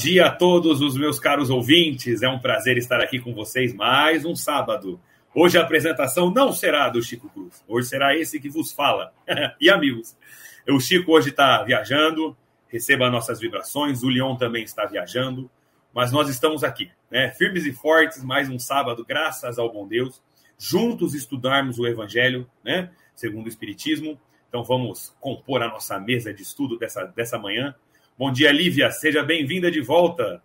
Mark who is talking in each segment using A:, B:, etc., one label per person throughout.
A: Dia a todos os meus caros ouvintes. É um prazer estar aqui com vocês mais um sábado. Hoje a apresentação não será do Chico Cruz. Hoje será esse que vos fala. e amigos, o Chico hoje está viajando. Receba nossas vibrações. O Leon também está viajando. Mas nós estamos aqui, né? Firmes e fortes, mais um sábado, graças ao bom Deus. Juntos estudarmos o Evangelho, né? Segundo o Espiritismo. Então vamos compor a nossa mesa de estudo dessa, dessa manhã. Bom dia, Lívia. Seja bem-vinda de volta.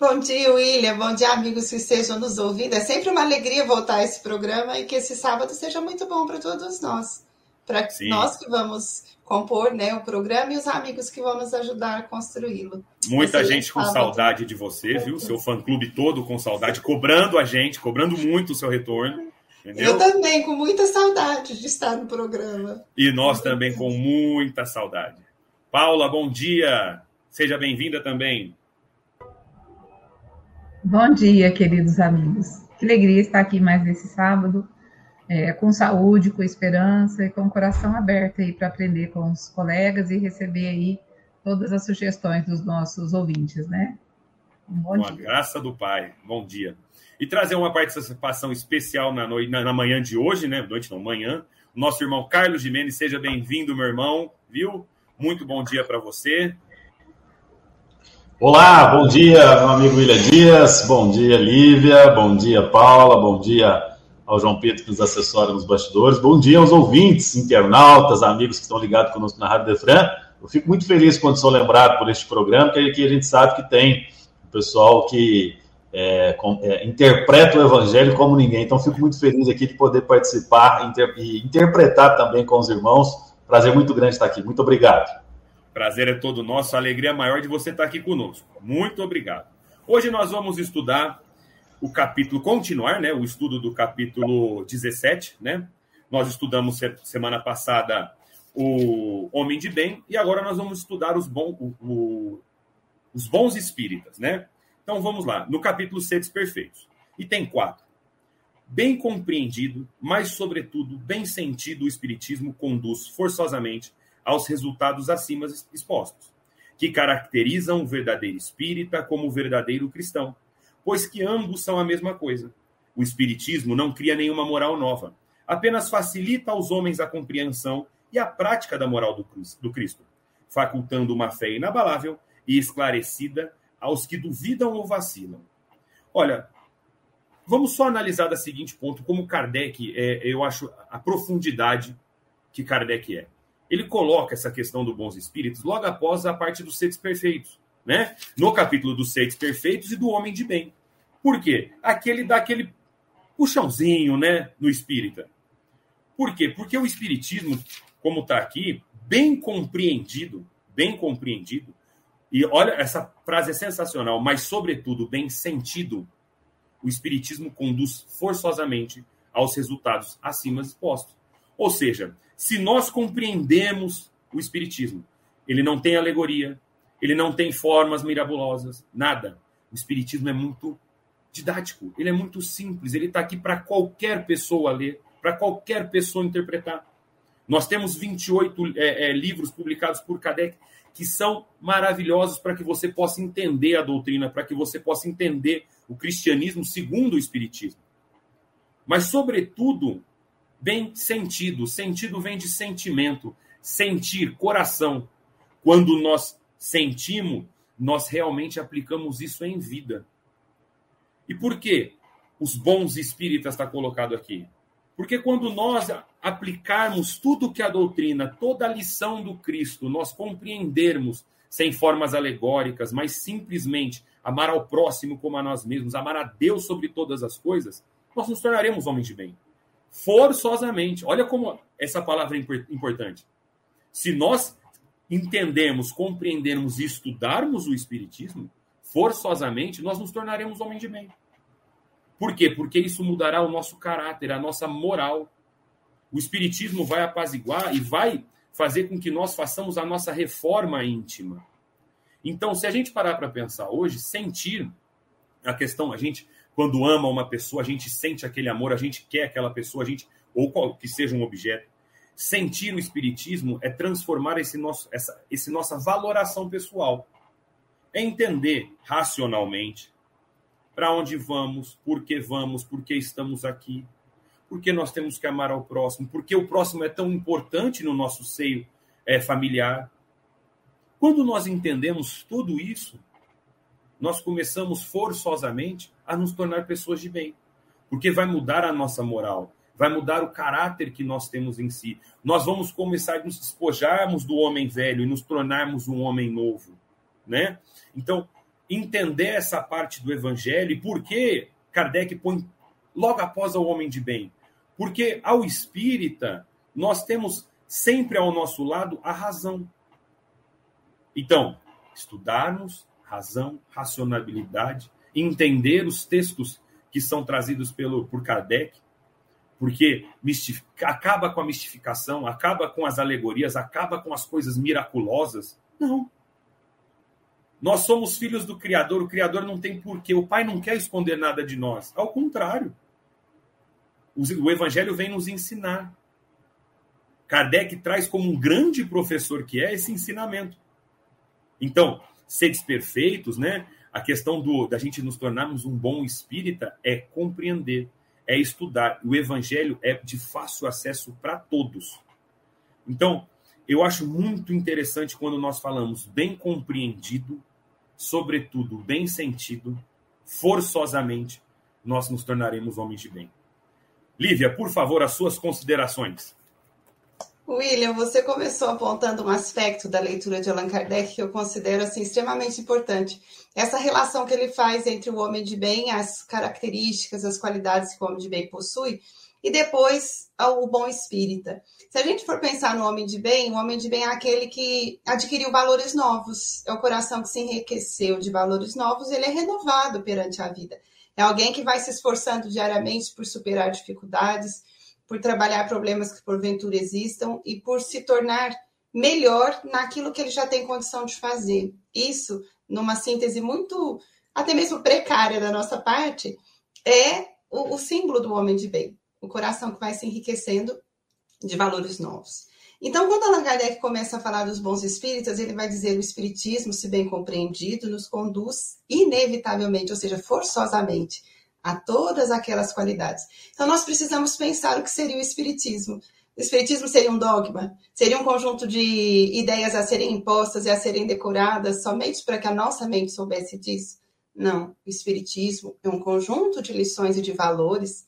B: Bom dia, William. Bom dia, amigos que estejam nos ouvindo. É sempre uma alegria voltar a esse programa e que esse sábado seja muito bom para todos nós. Para nós que vamos compor né, o programa e os amigos que vão nos ajudar a construí-lo.
A: Muita esse gente com sábado. saudade de você, viu? Seu fã-clube todo com saudade, cobrando a gente, cobrando muito o seu retorno.
B: Entendeu? Eu também, com muita saudade de estar no programa.
A: E nós também com muita saudade. Paula, bom dia. Seja bem-vinda também.
C: Bom dia, queridos amigos. Que alegria estar aqui mais nesse sábado, é, com saúde, com esperança e com o coração aberto aí para aprender com os colegas e receber aí todas as sugestões dos nossos ouvintes, né?
A: Um bom com dia. a graça do Pai. Bom dia e trazer uma participação especial na, noite, na, na manhã de hoje, né? Noite não, manhã. Nosso irmão Carlos Jimenez, seja bem-vindo, meu irmão, viu? Muito bom dia para você.
D: Olá, bom dia, meu amigo William Dias, bom dia, Lívia, bom dia, Paula, bom dia ao João Pedro que nos assessora nos bastidores, bom dia aos ouvintes, internautas, amigos que estão ligados conosco na Rádio Defran. Eu fico muito feliz quando sou lembrado por este programa, que aqui a gente sabe que tem o pessoal que é, com, é, interpreta o evangelho como ninguém. Então, fico muito feliz aqui de poder participar inter, e interpretar também com os irmãos. Prazer muito grande estar aqui. Muito obrigado.
A: Prazer é todo nosso. A alegria maior de você estar aqui conosco. Muito obrigado. Hoje nós vamos estudar o capítulo, continuar, né? O estudo do capítulo 17, né? Nós estudamos semana passada o Homem de Bem e agora nós vamos estudar os, bom, o, o, os bons espíritas, né? Então vamos lá, no capítulo Seres Perfeitos. E tem quatro. Bem compreendido, mas sobretudo bem sentido, o Espiritismo conduz forçosamente aos resultados acima expostos, que caracterizam o verdadeiro espírita como o verdadeiro cristão, pois que ambos são a mesma coisa. O Espiritismo não cria nenhuma moral nova, apenas facilita aos homens a compreensão e a prática da moral do Cristo, facultando uma fé inabalável e esclarecida aos que duvidam ou vacilam. Olha, vamos só analisar da seguinte ponto como Kardec, é, eu acho a profundidade que Kardec é. Ele coloca essa questão do bons espíritos logo após a parte dos seres perfeitos, né? No capítulo dos seres perfeitos e do homem de bem. Por quê? Aquele dá aquele puxãozinho, né, no espírita. Por quê? Porque o espiritismo, como está aqui, bem compreendido, bem compreendido, e olha, essa frase é sensacional, mas, sobretudo, bem sentido. O Espiritismo conduz forçosamente aos resultados acima expostos. Ou seja, se nós compreendemos o Espiritismo, ele não tem alegoria, ele não tem formas mirabolosas, nada. O Espiritismo é muito didático, ele é muito simples, ele está aqui para qualquer pessoa ler, para qualquer pessoa interpretar. Nós temos 28 é, é, livros publicados por Kardec que são maravilhosos para que você possa entender a doutrina, para que você possa entender o cristianismo segundo o espiritismo. Mas, sobretudo, bem sentido. Sentido vem de sentimento, sentir, coração. Quando nós sentimos, nós realmente aplicamos isso em vida. E por que os bons espíritas está colocado aqui? Porque quando nós aplicarmos tudo que a doutrina, toda a lição do Cristo, nós compreendermos sem formas alegóricas, mas simplesmente amar ao próximo como a nós mesmos, amar a Deus sobre todas as coisas, nós nos tornaremos homens de bem. Forçosamente. Olha como essa palavra é importante. Se nós entendemos, compreendermos e estudarmos o Espiritismo, forçosamente, nós nos tornaremos homem de bem. Por quê? Porque isso mudará o nosso caráter, a nossa moral. O Espiritismo vai apaziguar e vai fazer com que nós façamos a nossa reforma íntima. Então, se a gente parar para pensar hoje, sentir a questão, a gente, quando ama uma pessoa, a gente sente aquele amor, a gente quer aquela pessoa, a gente, ou qual, que seja um objeto. Sentir o Espiritismo é transformar esse nosso, essa esse nossa valoração pessoal. É entender racionalmente para onde vamos, por que vamos, por que estamos aqui, por que nós temos que amar ao próximo, por que o próximo é tão importante no nosso seio é, familiar. Quando nós entendemos tudo isso, nós começamos forçosamente a nos tornar pessoas de bem, porque vai mudar a nossa moral, vai mudar o caráter que nós temos em si. Nós vamos começar a nos despojarmos do homem velho e nos tornarmos um homem novo, né? Então, entender essa parte do evangelho e por que Kardec põe logo após o homem de bem, porque ao espírita, nós temos sempre ao nosso lado a razão. Então, estudarmos razão, racionalidade, entender os textos que são trazidos pelo, por Kardec, porque acaba com a mistificação, acaba com as alegorias, acaba com as coisas miraculosas. Não. Nós somos filhos do Criador, o Criador não tem porquê, o Pai não quer esconder nada de nós. Ao contrário o Evangelho vem nos ensinar. Kardec traz como um grande professor que é esse ensinamento. Então, seres perfeitos, né? A questão do, da gente nos tornarmos um bom espírita é compreender, é estudar. O Evangelho é de fácil acesso para todos. Então, eu acho muito interessante quando nós falamos bem compreendido, sobretudo bem sentido, forçosamente, nós nos tornaremos homens de bem. Lívia, por favor, as suas considerações.
B: William, você começou apontando um aspecto da leitura de Allan Kardec que eu considero assim extremamente importante. Essa relação que ele faz entre o homem de bem, as características, as qualidades que o homem de bem possui, e depois o bom espírita. Se a gente for pensar no homem de bem, o homem de bem é aquele que adquiriu valores novos, é o coração que se enriqueceu de valores novos, ele é renovado perante a vida. É alguém que vai se esforçando diariamente por superar dificuldades, por trabalhar problemas que porventura existam e por se tornar melhor naquilo que ele já tem condição de fazer. Isso, numa síntese muito, até mesmo precária da nossa parte, é o, o símbolo do homem de bem, o coração que vai se enriquecendo de valores novos. Então, quando Allan Kardec começa a falar dos bons espíritos, ele vai dizer o espiritismo, se bem compreendido, nos conduz inevitavelmente, ou seja, forçosamente, a todas aquelas qualidades. Então, nós precisamos pensar o que seria o espiritismo. O espiritismo seria um dogma? Seria um conjunto de ideias a serem impostas e a serem decoradas somente para que a nossa mente soubesse disso? Não. O espiritismo é um conjunto de lições e de valores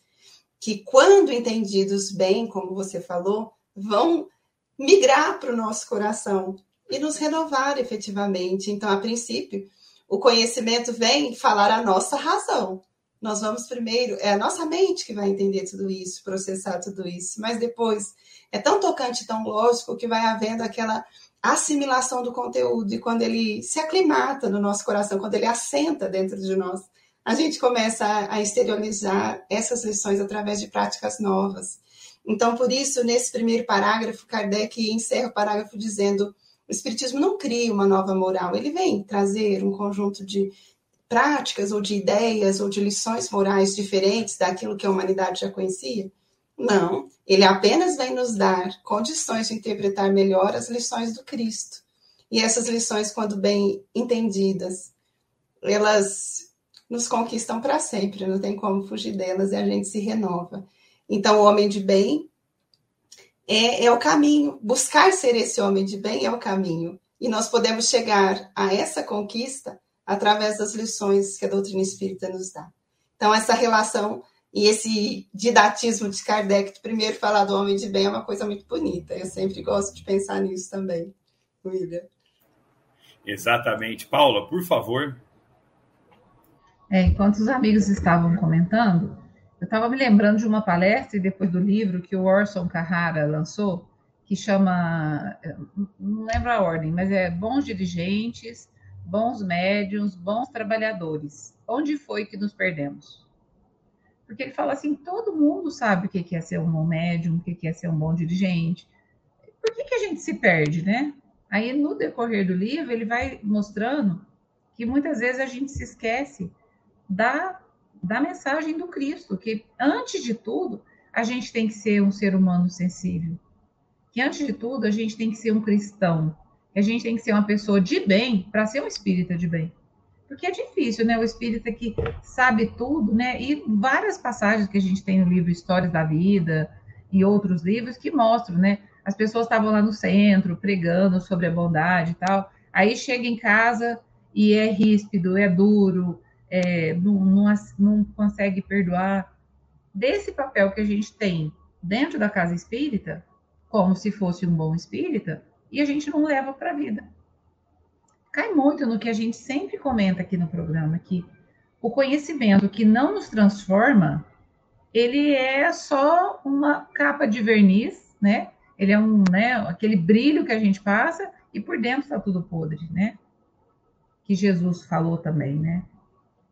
B: que, quando entendidos bem, como você falou, vão migrar para o nosso coração e nos renovar efetivamente. Então, a princípio, o conhecimento vem falar a nossa razão. Nós vamos primeiro, é a nossa mente que vai entender tudo isso, processar tudo isso, mas depois é tão tocante, tão lógico que vai havendo aquela assimilação do conteúdo. E quando ele se aclimata no nosso coração, quando ele assenta dentro de nós, a gente começa a exteriorizar essas lições através de práticas novas. Então, por isso, nesse primeiro parágrafo, Kardec encerra o parágrafo dizendo: o Espiritismo não cria uma nova moral, ele vem trazer um conjunto de práticas ou de ideias ou de lições morais diferentes daquilo que a humanidade já conhecia. Não, ele apenas vem nos dar condições de interpretar melhor as lições do Cristo. E essas lições, quando bem entendidas, elas nos conquistam para sempre, não tem como fugir delas e a gente se renova. Então, o homem de bem é, é o caminho. Buscar ser esse homem de bem é o caminho. E nós podemos chegar a essa conquista através das lições que a doutrina espírita nos dá. Então, essa relação e esse didatismo de Kardec, de primeiro falar do homem de bem, é uma coisa muito bonita. Eu sempre gosto de pensar nisso também, William.
A: Exatamente. Paula, por favor.
C: É, enquanto os amigos estavam comentando, eu estava me lembrando de uma palestra e depois do livro que o Orson Carrara lançou, que chama, não lembro a ordem, mas é Bons Dirigentes, bons médiums, bons trabalhadores. Onde foi que nos perdemos? Porque ele fala assim: todo mundo sabe o que é ser um bom médium, o que é ser um bom dirigente. Por que, que a gente se perde, né? Aí, no decorrer do livro, ele vai mostrando que muitas vezes a gente se esquece da, da mensagem do Cristo, que antes de tudo, a gente tem que ser um ser humano sensível. Que antes de tudo, a gente tem que ser um cristão. A gente tem que ser uma pessoa de bem para ser um espírita de bem. Porque é difícil, né? O espírita que sabe tudo, né? E várias passagens que a gente tem no livro Histórias da Vida e outros livros que mostram, né? As pessoas estavam lá no centro pregando sobre a bondade e tal. Aí chega em casa e é ríspido, é duro, é, não, não, não consegue perdoar. Desse papel que a gente tem dentro da casa espírita, como se fosse um bom espírita, e a gente não leva para a vida. Cai muito no que a gente sempre comenta aqui no programa, que o conhecimento que não nos transforma, ele é só uma capa de verniz, né? Ele é um, né, aquele brilho que a gente passa e por dentro está tudo podre, né? Que Jesus falou também, né?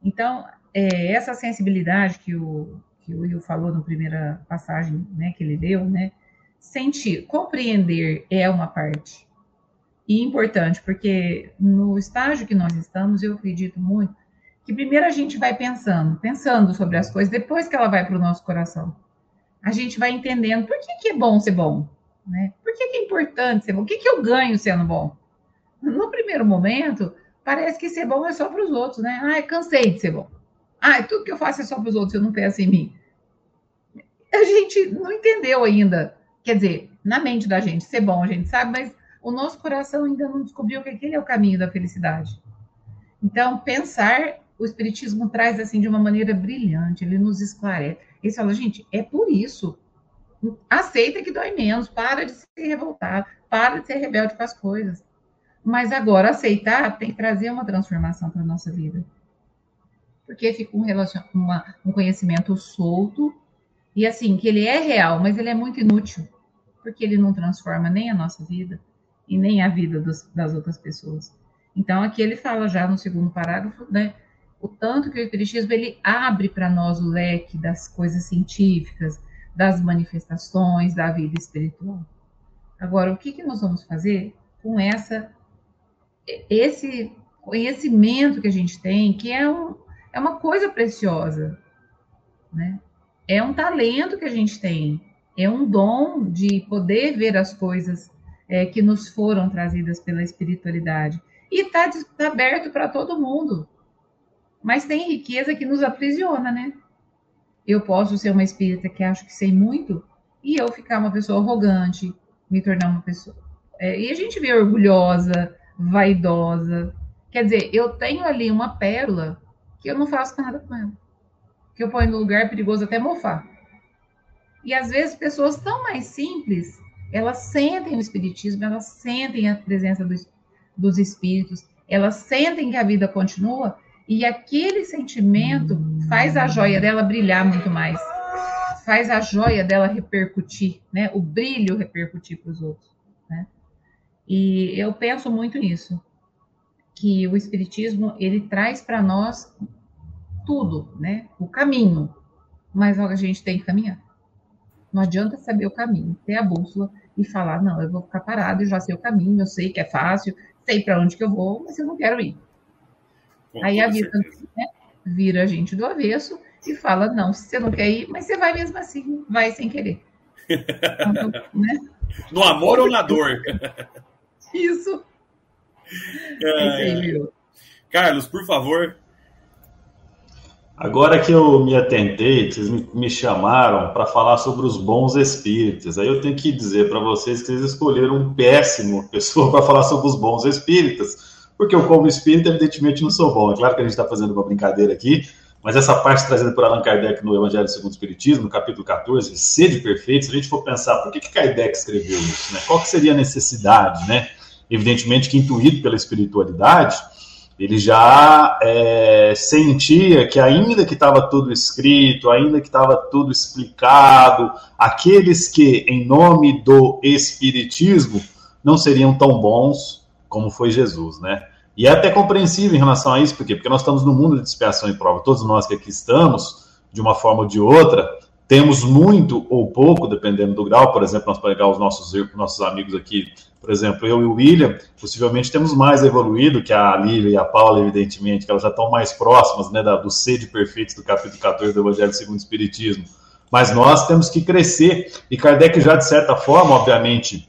C: Então, é, essa sensibilidade que o, que o Will falou na primeira passagem né, que ele deu, né? Sentir, compreender é uma parte. E importante, porque no estágio que nós estamos, eu acredito muito que primeiro a gente vai pensando, pensando sobre as coisas, depois que ela vai para o nosso coração. A gente vai entendendo por que, que é bom ser bom, né? Por que, que é importante ser bom? O que, que eu ganho sendo bom? No primeiro momento, parece que ser bom é só para os outros, né? Ai, cansei de ser bom. Ai, tudo que eu faço é só para os outros, eu não penso em mim. A gente não entendeu ainda. Quer dizer, na mente da gente, ser bom a gente sabe, mas o nosso coração ainda não descobriu que aquele é o caminho da felicidade. Então, pensar, o Espiritismo traz assim de uma maneira brilhante, ele nos esclarece. Ele fala, gente, é por isso aceita que dói menos, para de se revoltar, para de ser rebelde com as coisas. Mas agora aceitar tem que trazer uma transformação para a nossa vida. Porque fica um, relacion... uma, um conhecimento solto e assim, que ele é real, mas ele é muito inútil, porque ele não transforma nem a nossa vida e nem a vida dos, das outras pessoas. Então, aqui ele fala já no segundo parágrafo, né, o tanto que o Espiritismo ele abre para nós o leque das coisas científicas, das manifestações da vida espiritual. Agora, o que, que nós vamos fazer com essa esse conhecimento que a gente tem, que é, um, é uma coisa preciosa, né? É um talento que a gente tem, é um dom de poder ver as coisas é, que nos foram trazidas pela espiritualidade. E está tá aberto para todo mundo. Mas tem riqueza que nos aprisiona, né? Eu posso ser uma espírita que acho que sei muito e eu ficar uma pessoa arrogante, me tornar uma pessoa. É, e a gente vê orgulhosa, vaidosa. Quer dizer, eu tenho ali uma pérola que eu não faço nada com ela. Que eu ponho no lugar perigoso até mofar. E às vezes pessoas tão mais simples, elas sentem o espiritismo, elas sentem a presença dos, dos espíritos, elas sentem que a vida continua e aquele sentimento faz a joia dela brilhar muito mais. Faz a joia dela repercutir, né? O brilho repercutir para os outros, né? E eu penso muito nisso, que o espiritismo ele traz para nós tudo, né? O caminho, mas a gente tem que caminhar. Não adianta saber o caminho, ter a bússola e falar, não, eu vou ficar parado, eu já sei o caminho, eu sei que é fácil, sei para onde que eu vou, mas eu não quero ir. Com Aí a vida né, vira a gente do avesso e fala: não, você não quer ir, mas você vai mesmo assim, vai sem querer.
A: Então, né? No amor ou na dor?
C: Isso.
A: É... Carlos, por favor.
D: Agora que eu me atentei, vocês me, chamaram para falar sobre os bons espíritos. Aí eu tenho que dizer para vocês que vocês escolheram um péssimo pessoa para falar sobre os bons espíritos porque eu, como espírito, evidentemente não sou bom. É claro que a gente está fazendo uma brincadeira aqui, mas essa parte trazida por Allan Kardec no Evangelho segundo o Espiritismo, no capítulo 14, Sede Perfeito, se a gente for pensar por que, que Kardec escreveu isso, né? qual que seria a necessidade, né? Evidentemente que intuído pela espiritualidade, ele já é, sentia que ainda que estava tudo escrito, ainda que estava tudo explicado, aqueles que, em nome do Espiritismo, não seriam tão bons como foi Jesus, né? E é até compreensível em relação a isso, por quê? Porque nós estamos no mundo de expiação e prova. Todos nós que aqui estamos, de uma forma ou de outra, temos muito ou pouco, dependendo do grau. Por exemplo, nós pegar os nossos, nossos amigos aqui, por exemplo, eu e o William, possivelmente temos mais evoluído que a Lívia e a Paula, evidentemente, que elas já estão mais próximas né, da, do sede perfeito do capítulo 14 do Evangelho segundo o Espiritismo. Mas nós temos que crescer. E Kardec já, de certa forma, obviamente,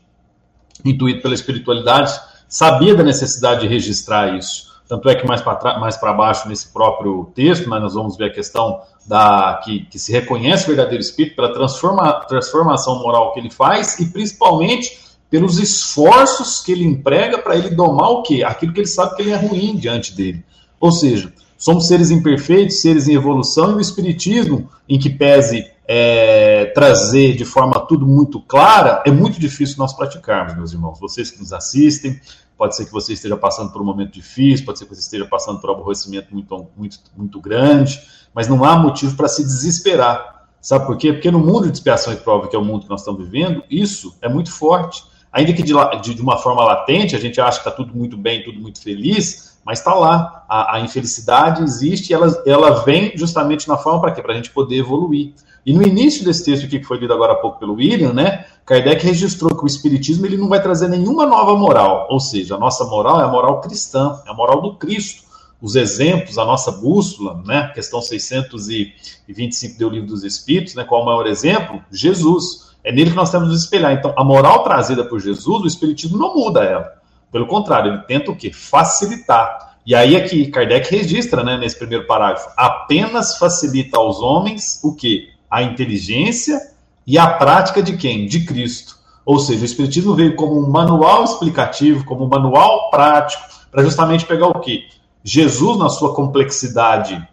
D: intuído pela espiritualidade, sabia da necessidade de registrar isso. Tanto é que mais para baixo, nesse próprio texto, né, nós vamos ver a questão da que, que se reconhece o verdadeiro espírito pela transforma, transformação moral que ele faz e principalmente pelos esforços que ele emprega para ele domar o quê? Aquilo que ele sabe que ele é ruim diante dele. Ou seja, somos seres imperfeitos, seres em evolução, e o Espiritismo, em que pese é, trazer de forma tudo muito clara, é muito difícil nós praticarmos, meus irmãos. Vocês que nos assistem, pode ser que você esteja passando por um momento difícil, pode ser que você esteja passando por um aborrecimento muito, muito, muito grande, mas não há motivo para se desesperar. Sabe por quê? Porque no mundo de expiação e prova, que é o mundo que nós estamos vivendo, isso é muito forte. Ainda que de, de uma forma latente, a gente acha que está tudo muito bem, tudo muito feliz, mas está lá. A, a, infelicidade existe e ela, ela vem justamente na forma para quê? Para a gente poder evoluir. E no início desse texto aqui, que foi lido agora há pouco pelo William, né, Kardec registrou que o Espiritismo ele não vai trazer nenhuma nova moral, ou seja, a nossa moral é a moral cristã, é a moral do Cristo. Os exemplos, a nossa bússola, né, questão 625 do Livro dos Espíritos, né, qual o maior exemplo? Jesus. É nele que nós temos que nos espelhar. Então, a moral trazida por Jesus, o Espiritismo não muda ela. Pelo contrário, ele tenta o quê? Facilitar. E aí aqui, Kardec registra, né, nesse primeiro parágrafo, apenas facilita aos homens o quê? a inteligência e a prática de quem? De Cristo. Ou seja, o Espiritismo veio como um manual explicativo, como um manual prático, para justamente pegar o que? Jesus, na sua complexidade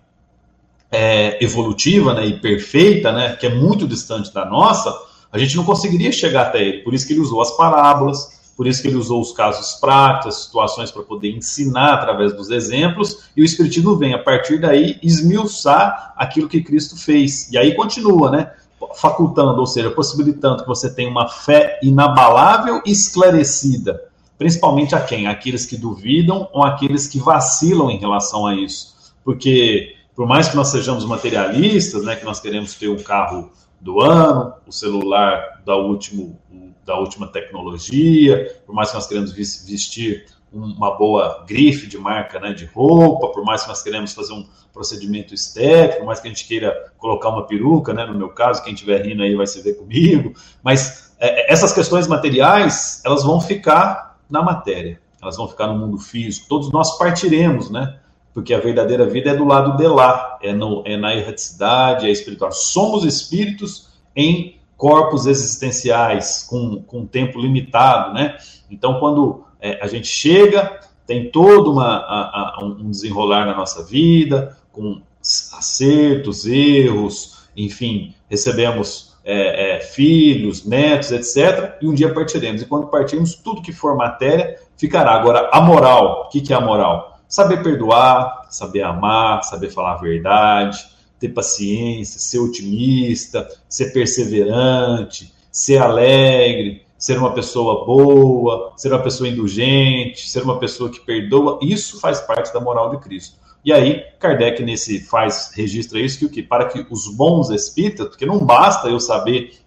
D: é, evolutiva né, e perfeita, né, que é muito distante da nossa, a gente não conseguiria chegar até ele. Por isso que ele usou as parábolas, por isso que ele usou os casos práticos, situações para poder ensinar através dos exemplos, e o Espiritismo vem, a partir daí, esmiuçar aquilo que Cristo fez. E aí continua, né? Facultando, ou seja, possibilitando que você tenha uma fé inabalável e esclarecida. Principalmente a quem? Aqueles que duvidam ou aqueles que vacilam em relação a isso. Porque, por mais que nós sejamos materialistas, né, que nós queremos ter o carro do ano, o celular da último da última tecnologia, por mais que nós queremos vestir uma boa grife de marca né, de roupa, por mais que nós queremos fazer um procedimento estético, por mais que a gente queira colocar uma peruca, né, no meu caso, quem estiver rindo aí vai se ver comigo, mas é, essas questões materiais, elas vão ficar na matéria, elas vão ficar no mundo físico, todos nós partiremos, né, porque a verdadeira vida é do lado de lá, é, no, é na erraticidade, é espiritual. Somos espíritos em corpos existenciais com, com tempo limitado, né? Então, quando é, a gente chega, tem todo uma, a, a, um desenrolar na nossa vida, com acertos, erros, enfim, recebemos é, é, filhos, netos, etc. E um dia partiremos. E quando partirmos, tudo que for matéria ficará. Agora, a moral, o que, que é a moral? Saber perdoar, saber amar, saber falar a verdade, ter paciência, ser otimista, ser perseverante, ser alegre, ser uma pessoa boa, ser uma pessoa indulgente, ser uma pessoa que perdoa, isso faz parte da moral de Cristo. E aí, Kardec nesse faz registra isso que o que para que os bons espíritas, porque não basta eu saber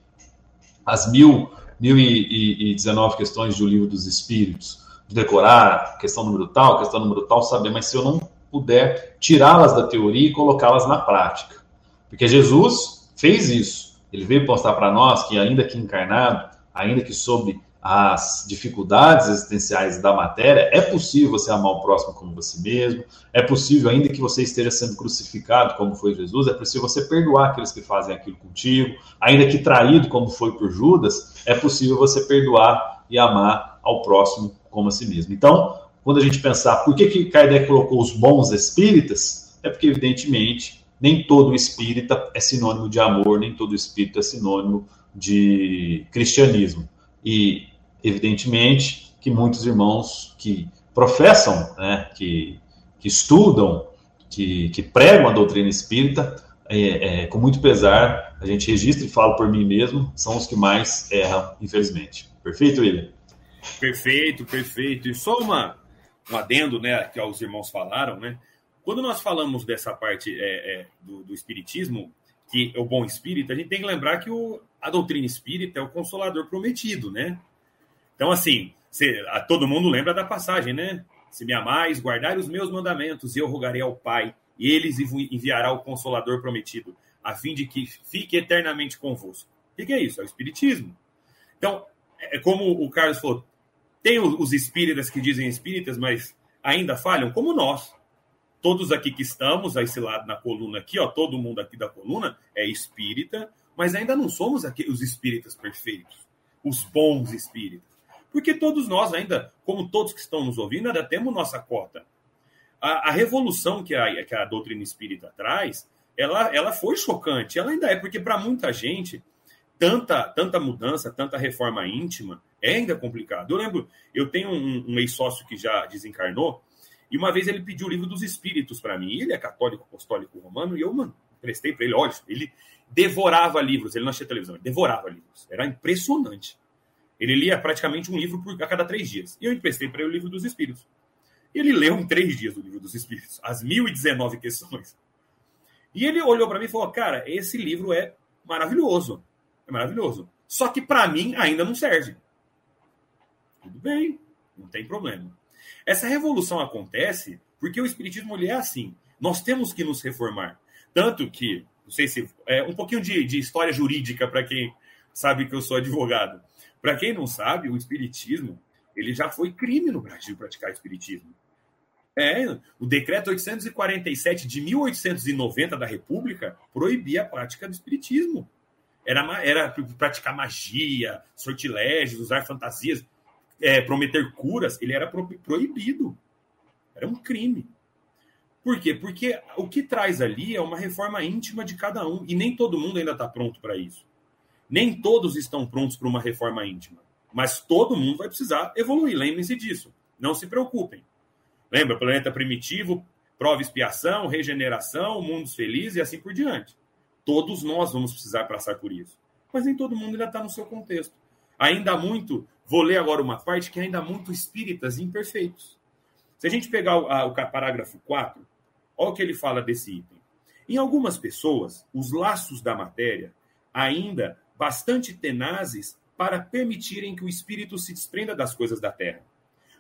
D: as mil, mil e, e, e 19 questões do livro dos Espíritos, decorar questão número tal, questão número tal, saber, mas se eu não puder tirá-las da teoria e colocá-las na prática. Porque Jesus fez isso. Ele veio mostrar para nós que, ainda que encarnado, ainda que sobre as dificuldades existenciais da matéria, é possível você amar o próximo como você mesmo, é possível, ainda que você esteja sendo crucificado como foi Jesus, é possível você perdoar aqueles que fazem aquilo contigo, ainda que traído como foi por Judas, é possível você perdoar e amar ao próximo como a si mesmo. Então, quando a gente pensar por que, que Kardec colocou os bons espíritas, é porque, evidentemente, nem todo espírita é sinônimo de amor, nem todo espírito é sinônimo de cristianismo. E, evidentemente, que muitos irmãos que professam, né, que, que estudam, que, que pregam a doutrina espírita, é, é, com muito pesar, a gente registra e falo por mim mesmo, são os que mais erram, infelizmente. Perfeito, William?
A: Perfeito, perfeito. E só uma, um adendo, né, que os irmãos falaram, né? Quando nós falamos dessa parte é, é, do, do, espiritismo, que é o bom espírito, a gente tem que lembrar que o, a doutrina espírita é o consolador prometido, né? Então, assim, você, a, todo mundo lembra da passagem, né? Se me amais, guardar os meus mandamentos, eu rogarei ao Pai, e eles enviará o consolador prometido, a fim de que fique eternamente convosco. O que é isso? É o espiritismo. Então, é como o Carlos falou, tem os espíritas que dizem espíritas, mas ainda falham, como nós. Todos aqui que estamos, a esse lado na coluna aqui, ó, todo mundo aqui da coluna é espírita, mas ainda não somos aqui os espíritas perfeitos, os bons espíritas. Porque todos nós ainda, como todos que estão nos ouvindo, ainda temos nossa cota. A, a revolução que a, que a doutrina espírita traz, ela, ela foi chocante, ela ainda é, porque para muita gente, tanta, tanta mudança, tanta reforma íntima, é ainda complicado. Eu lembro, eu tenho um, um ex-sócio que já desencarnou, e uma vez ele pediu o livro dos Espíritos para mim. Ele é católico, apostólico romano, e eu, mano, prestei para ele. Olha, ele devorava livros, ele não tinha televisão, ele devorava livros. Era impressionante. Ele lia praticamente um livro por, a cada três dias. E eu emprestei para ele o livro dos Espíritos. Ele leu em três dias o livro dos Espíritos, as 1019 questões. E ele olhou para mim e falou: Cara, esse livro é maravilhoso. É maravilhoso. Só que para mim ainda não serve. Tudo bem, não tem problema. Essa revolução acontece porque o Espiritismo ele é assim. Nós temos que nos reformar. Tanto que, não sei se. É, um pouquinho de, de história jurídica para quem sabe que eu sou advogado. Para quem não sabe, o Espiritismo ele já foi crime no Brasil praticar Espiritismo. É, o decreto 847 de 1890 da República proibia a prática do Espiritismo. Era, era praticar magia, sortilégios, usar fantasias é, prometer curas, ele era proibido. Era um crime. Por quê? Porque o que traz ali é uma reforma íntima de cada um. E nem todo mundo ainda está pronto para isso. Nem todos estão prontos para uma reforma íntima. Mas todo mundo vai precisar evoluir. Lembrem-se disso. Não se preocupem. Lembra? Planeta primitivo, prova expiação, regeneração, mundos felizes e assim por diante. Todos nós vamos precisar passar por isso. Mas nem todo mundo ainda está no seu contexto. Ainda muito Vou ler agora uma parte que ainda há muito espíritas imperfeitos. Se a gente pegar o, a, o parágrafo 4, olha o que ele fala desse item. Em algumas pessoas, os laços da matéria, ainda bastante tenazes para permitirem que o espírito se desprenda das coisas da terra.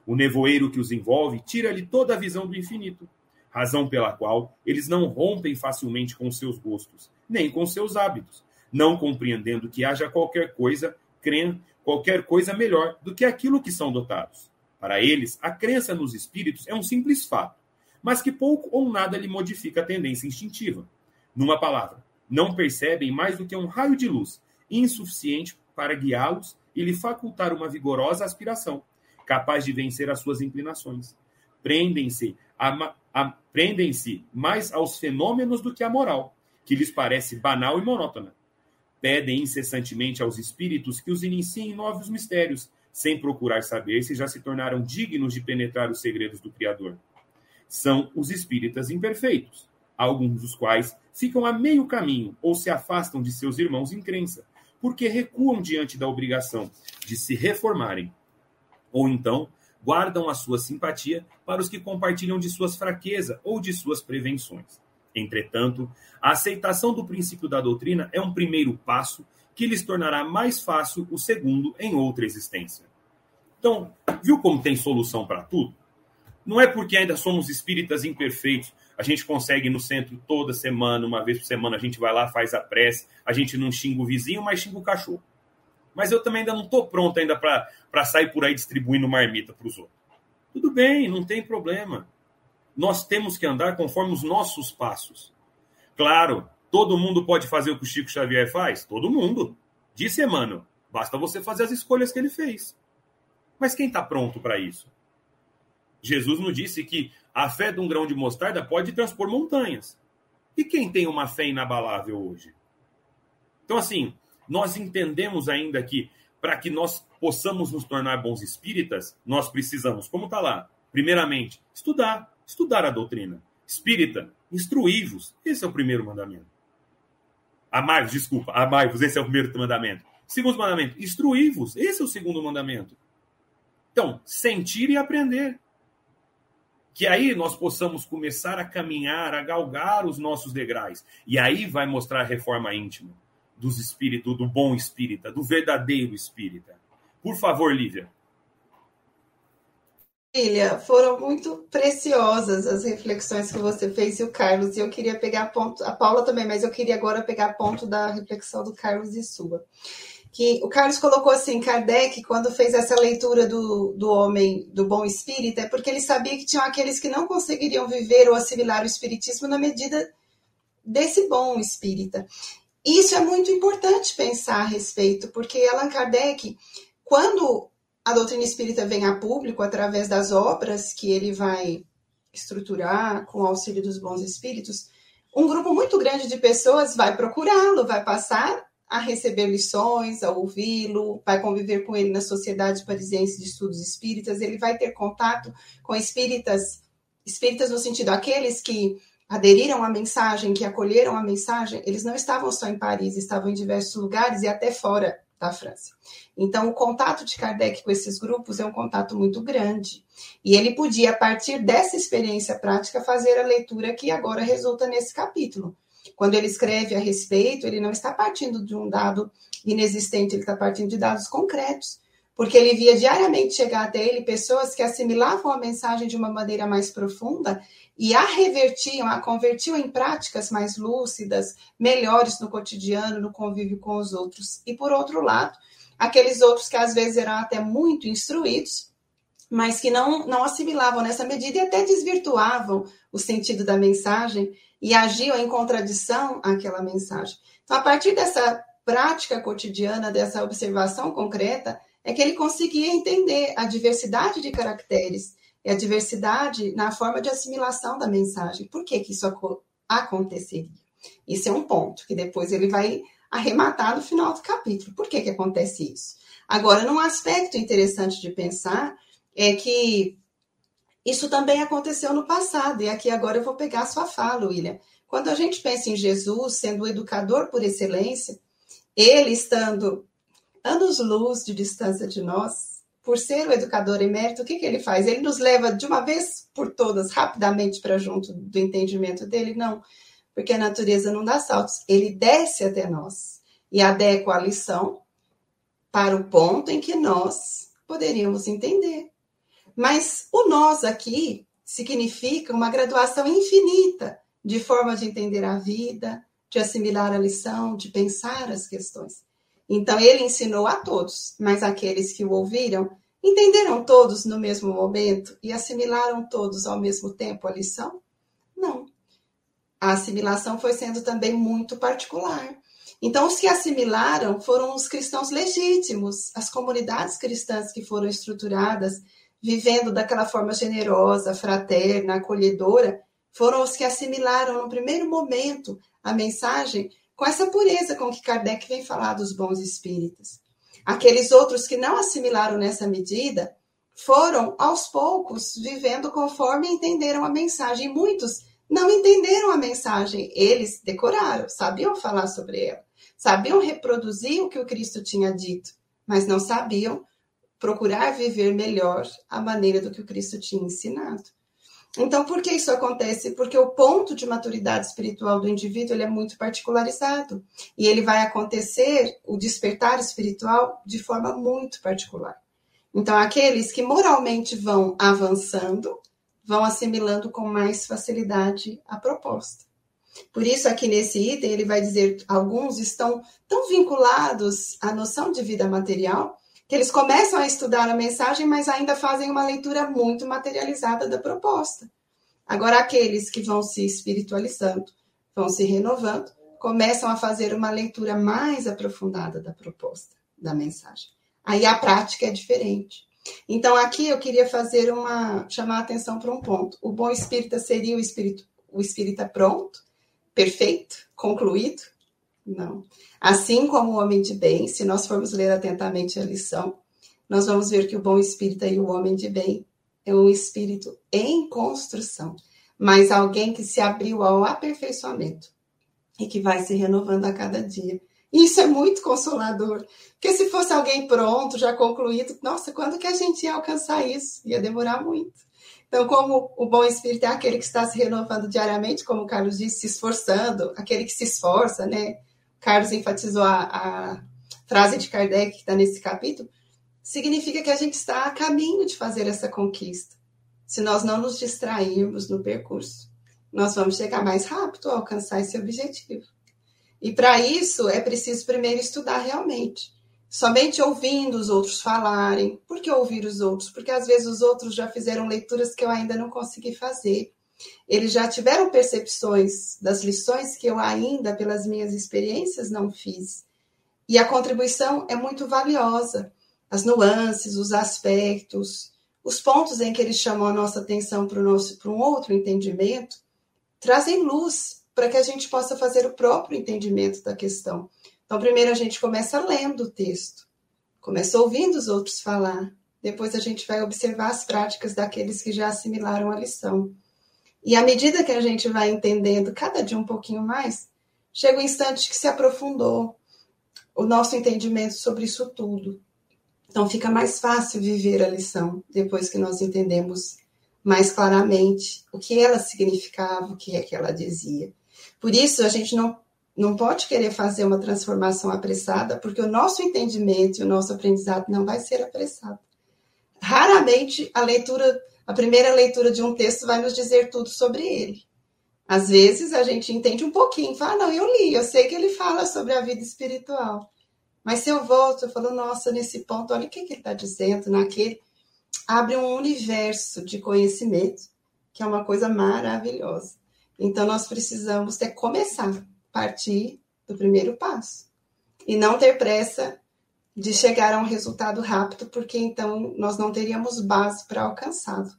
A: O nevoeiro que os envolve tira-lhe toda a visão do infinito, razão pela qual eles não rompem facilmente com seus gostos, nem com seus hábitos, não compreendendo que haja qualquer coisa, crendo, qualquer coisa melhor do que aquilo que são dotados. Para eles, a crença nos espíritos é um simples fato, mas que pouco ou nada lhe modifica a tendência instintiva. Numa palavra, não percebem mais do que um raio de luz, insuficiente para guiá-los e lhe facultar uma vigorosa aspiração, capaz de vencer as suas inclinações. Prendem-se prendem-se mais aos fenômenos do que à moral, que lhes parece banal e monótona pedem incessantemente aos espíritos que os iniciem em novos mistérios, sem procurar saber se já se tornaram dignos de penetrar os segredos do Criador. São os espíritas imperfeitos, alguns dos quais ficam a meio caminho ou se afastam de seus irmãos em crença, porque recuam diante da obrigação de se reformarem. Ou então guardam a sua simpatia para os que compartilham de suas fraquezas ou de suas prevenções. Entretanto, a aceitação do princípio da doutrina é um primeiro passo que lhes tornará mais fácil o segundo em outra existência. Então, viu como tem solução para tudo? Não é porque ainda somos espíritas imperfeitos, a gente consegue ir no centro toda semana, uma vez por semana, a gente vai lá, faz a prece, a gente não xinga o vizinho, mas xinga o cachorro. Mas eu também ainda não estou pronto ainda para sair por aí distribuindo marmita para os outros. Tudo bem, não tem problema nós temos que andar conforme os nossos passos. Claro, todo mundo pode fazer o que o Chico Xavier faz? Todo mundo. Disse Emmanuel. Basta você fazer as escolhas que ele fez. Mas quem está pronto para isso? Jesus nos disse que a fé de um grão de mostarda pode transpor montanhas. E quem tem uma fé inabalável hoje? Então, assim, nós entendemos ainda que para que nós possamos nos tornar bons espíritas, nós precisamos, como está lá, primeiramente, estudar, estudar a doutrina. Espírita, instruí-vos. Esse é o primeiro mandamento. Amai-vos, desculpa, amai-vos, esse é o primeiro mandamento. Segundo mandamento, instruí-vos. Esse é o segundo mandamento. Então, sentir e aprender. que aí nós possamos começar a caminhar, a galgar os nossos degraus. E aí vai mostrar a reforma íntima dos espíritos, do bom espírita, do verdadeiro espírita. Por favor, Lívia.
B: Filha, foram muito preciosas as reflexões que você fez e o Carlos. E eu queria pegar ponto, a Paula também, mas eu queria agora pegar ponto da reflexão do Carlos e sua que o Carlos colocou assim, Kardec, quando fez essa leitura do, do homem, do bom espírito, é porque ele sabia que tinham aqueles que não conseguiriam viver ou assimilar o espiritismo na medida desse bom espírita. Isso é muito importante pensar a respeito, porque Allan Kardec, quando a doutrina espírita vem a público através das obras que ele vai estruturar com o auxílio dos bons espíritos, um grupo muito grande de pessoas vai procurá-lo, vai passar a receber lições, a ouvi-lo, vai conviver com ele na Sociedade Parisiense de Estudos Espíritas, ele vai ter contato com espíritas, espíritas no sentido aqueles que aderiram à mensagem, que acolheram a mensagem, eles não estavam só em Paris, estavam em diversos lugares e até fora da França. Então, o contato de Kardec com esses grupos é um contato muito grande. E ele podia, a partir dessa experiência prática, fazer a leitura que agora resulta nesse capítulo. Quando ele escreve a respeito, ele não está partindo de um dado inexistente, ele está partindo de dados concretos, porque ele via diariamente chegar até ele pessoas que assimilavam a mensagem de uma maneira mais profunda e a revertiam, a convertiam em práticas mais lúcidas, melhores no cotidiano, no convívio com os outros. E por outro lado, aqueles outros que às vezes eram até muito instruídos, mas que não, não assimilavam nessa medida e até desvirtuavam o sentido da mensagem e agiam em contradição àquela mensagem. Então, a partir dessa prática cotidiana, dessa observação concreta, é que ele conseguia entender a diversidade de caracteres e a diversidade na forma de assimilação da mensagem. Por que, que isso aconteceria? Isso é um ponto que depois ele vai arrematar no final do capítulo. Por que, que acontece isso? Agora, num aspecto interessante de pensar é que isso também aconteceu no passado, e aqui agora eu vou pegar a sua fala, William. Quando a gente pensa em Jesus sendo o educador por excelência, ele estando anos-luz de distância de nós, por ser o educador emérito, o que, que ele faz? Ele nos leva de uma vez por todas, rapidamente, para junto do entendimento dele? Não, porque a natureza não dá saltos. Ele desce até nós e adequa a lição para o ponto em que nós poderíamos entender. Mas o nós aqui significa uma graduação infinita de forma de entender a vida, de assimilar a lição, de pensar as questões. Então, ele ensinou a todos, mas aqueles que o ouviram entenderam todos no mesmo momento e assimilaram todos ao mesmo tempo a lição? Não. A assimilação foi sendo também muito particular. Então, os que assimilaram foram os cristãos legítimos, as comunidades cristãs que foram estruturadas vivendo daquela forma generosa, fraterna, acolhedora, foram os que assimilaram no primeiro momento a mensagem com essa pureza com que Kardec vem falar dos bons espíritos. Aqueles outros que não assimilaram nessa medida foram, aos poucos, vivendo conforme entenderam a mensagem. muitos não entenderam a mensagem, eles decoraram, sabiam falar sobre ela, sabiam reproduzir o que o Cristo tinha dito, mas não sabiam procurar viver melhor a maneira do que o Cristo tinha ensinado. Então, por que isso acontece? Porque o ponto de maturidade espiritual do indivíduo ele é muito particularizado e ele vai acontecer o despertar espiritual de forma muito particular. Então, aqueles que moralmente vão avançando, vão assimilando com mais facilidade a proposta. Por isso, aqui nesse item, ele vai dizer: alguns estão tão vinculados à noção de vida material que eles começam a estudar a mensagem, mas ainda fazem uma leitura muito materializada da proposta. Agora, aqueles que vão se espiritualizando, vão se renovando, começam a fazer uma leitura mais aprofundada da proposta, da mensagem. Aí a prática é diferente. Então, aqui eu queria fazer uma. chamar a atenção para um ponto. O bom espírita seria o espírito, o espírita pronto, perfeito, concluído? Não. Assim como o homem de bem, se nós formos ler atentamente a lição, nós vamos ver que o bom espírito e o homem de bem é um espírito em construção, mas alguém que se abriu ao aperfeiçoamento e que vai se renovando a cada dia. E isso é muito consolador, porque se fosse alguém pronto, já concluído, nossa, quando que a gente ia alcançar isso? Ia demorar muito. Então, como o bom espírito é aquele que está se renovando diariamente, como o Carlos disse, se esforçando, aquele que se esforça, né? Carlos enfatizou a, a frase de Kardec que está nesse capítulo, significa que a gente está a caminho de fazer essa conquista. Se nós não nos distrairmos no percurso, nós vamos chegar mais rápido a alcançar esse objetivo. E para isso é preciso primeiro estudar realmente. Somente ouvindo os outros falarem. Por que ouvir os outros? Porque às vezes os outros já fizeram leituras que eu ainda não consegui fazer. Eles já tiveram percepções das lições que eu ainda, pelas minhas experiências, não fiz. E a contribuição é muito valiosa as nuances, os aspectos, os pontos em que eles chamam a nossa atenção para, um outro entendimento, trazem luz para que a gente possa fazer o próprio entendimento da questão. Então, primeiro a gente começa lendo o texto, começa ouvindo os outros falar, depois a gente vai observar as práticas daqueles que já assimilaram a lição. E à medida que a gente vai entendendo cada dia um pouquinho mais, chega o instante que se aprofundou o nosso entendimento sobre isso tudo. Então fica mais fácil viver a lição depois que nós entendemos mais claramente o que ela significava, o que é que ela dizia. Por isso a gente não não pode querer fazer uma transformação apressada, porque o nosso entendimento e o nosso aprendizado não vai ser apressado. Raramente a leitura, a primeira leitura de um texto vai nos dizer tudo sobre ele. Às vezes a gente entende um pouquinho, fala, não, eu li, eu sei que ele fala sobre a vida espiritual. Mas se eu volto, eu falo, nossa, nesse ponto, olha o que, que ele está dizendo, naquele. Abre um universo de conhecimento, que é uma coisa maravilhosa. Então, nós precisamos ter começar, partir do primeiro passo. E não ter pressa de chegar a um resultado rápido, porque então nós não teríamos base para alcançá-lo.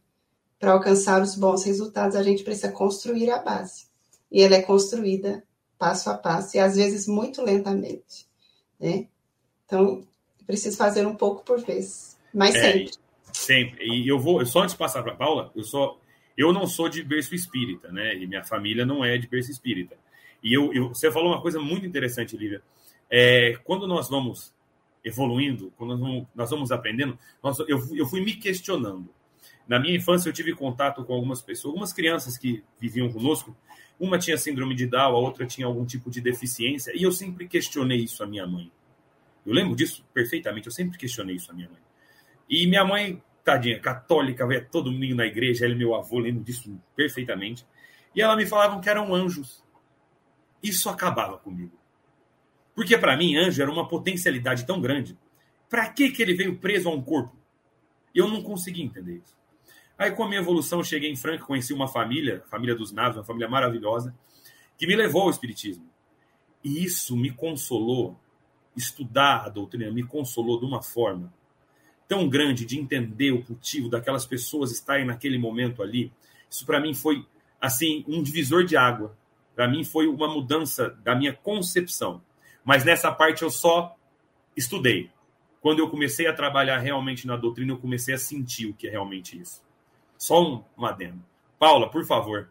B: Para alcançar os bons resultados, a gente precisa construir a base. E ela é construída passo a passo, e às vezes muito lentamente. Né? Então, preciso fazer um pouco por vez, mas é, sempre.
A: Sempre. E eu vou, só antes de passar para Paula, eu sou, eu não sou de berço espírita, né? E minha família não é de berço espírita. E eu, eu você falou uma coisa muito interessante, Lívia. É, quando nós vamos evoluindo, quando nós vamos, nós vamos aprendendo, nós, eu, eu fui me questionando. Na minha infância, eu tive contato com algumas pessoas, algumas crianças que viviam conosco. Uma tinha síndrome de Down, a outra tinha algum tipo de deficiência, e eu sempre questionei isso a minha mãe. Eu lembro disso perfeitamente, eu sempre questionei isso a minha mãe. E minha mãe, tadinha, católica, veio todo domingo na igreja, ela e meu avô, lembro disso perfeitamente. E ela me falavam que eram anjos. Isso acabava comigo. Porque para mim, anjo era uma potencialidade tão grande. Para que, que ele veio preso a um corpo? Eu não consegui entender isso. Aí, com a minha evolução, cheguei em Franca, conheci uma família, família dos Naves, uma família maravilhosa, que me levou ao Espiritismo. E isso me consolou estudar a doutrina me consolou de uma forma tão grande de entender o motivo daquelas pessoas estarem naquele momento ali. Isso para mim foi assim um divisor de água. Para mim foi uma mudança da minha concepção. Mas nessa parte eu só estudei. Quando eu comecei a trabalhar realmente na doutrina, eu comecei a sentir o que é realmente isso. Só um, um adendo. Paula, por favor.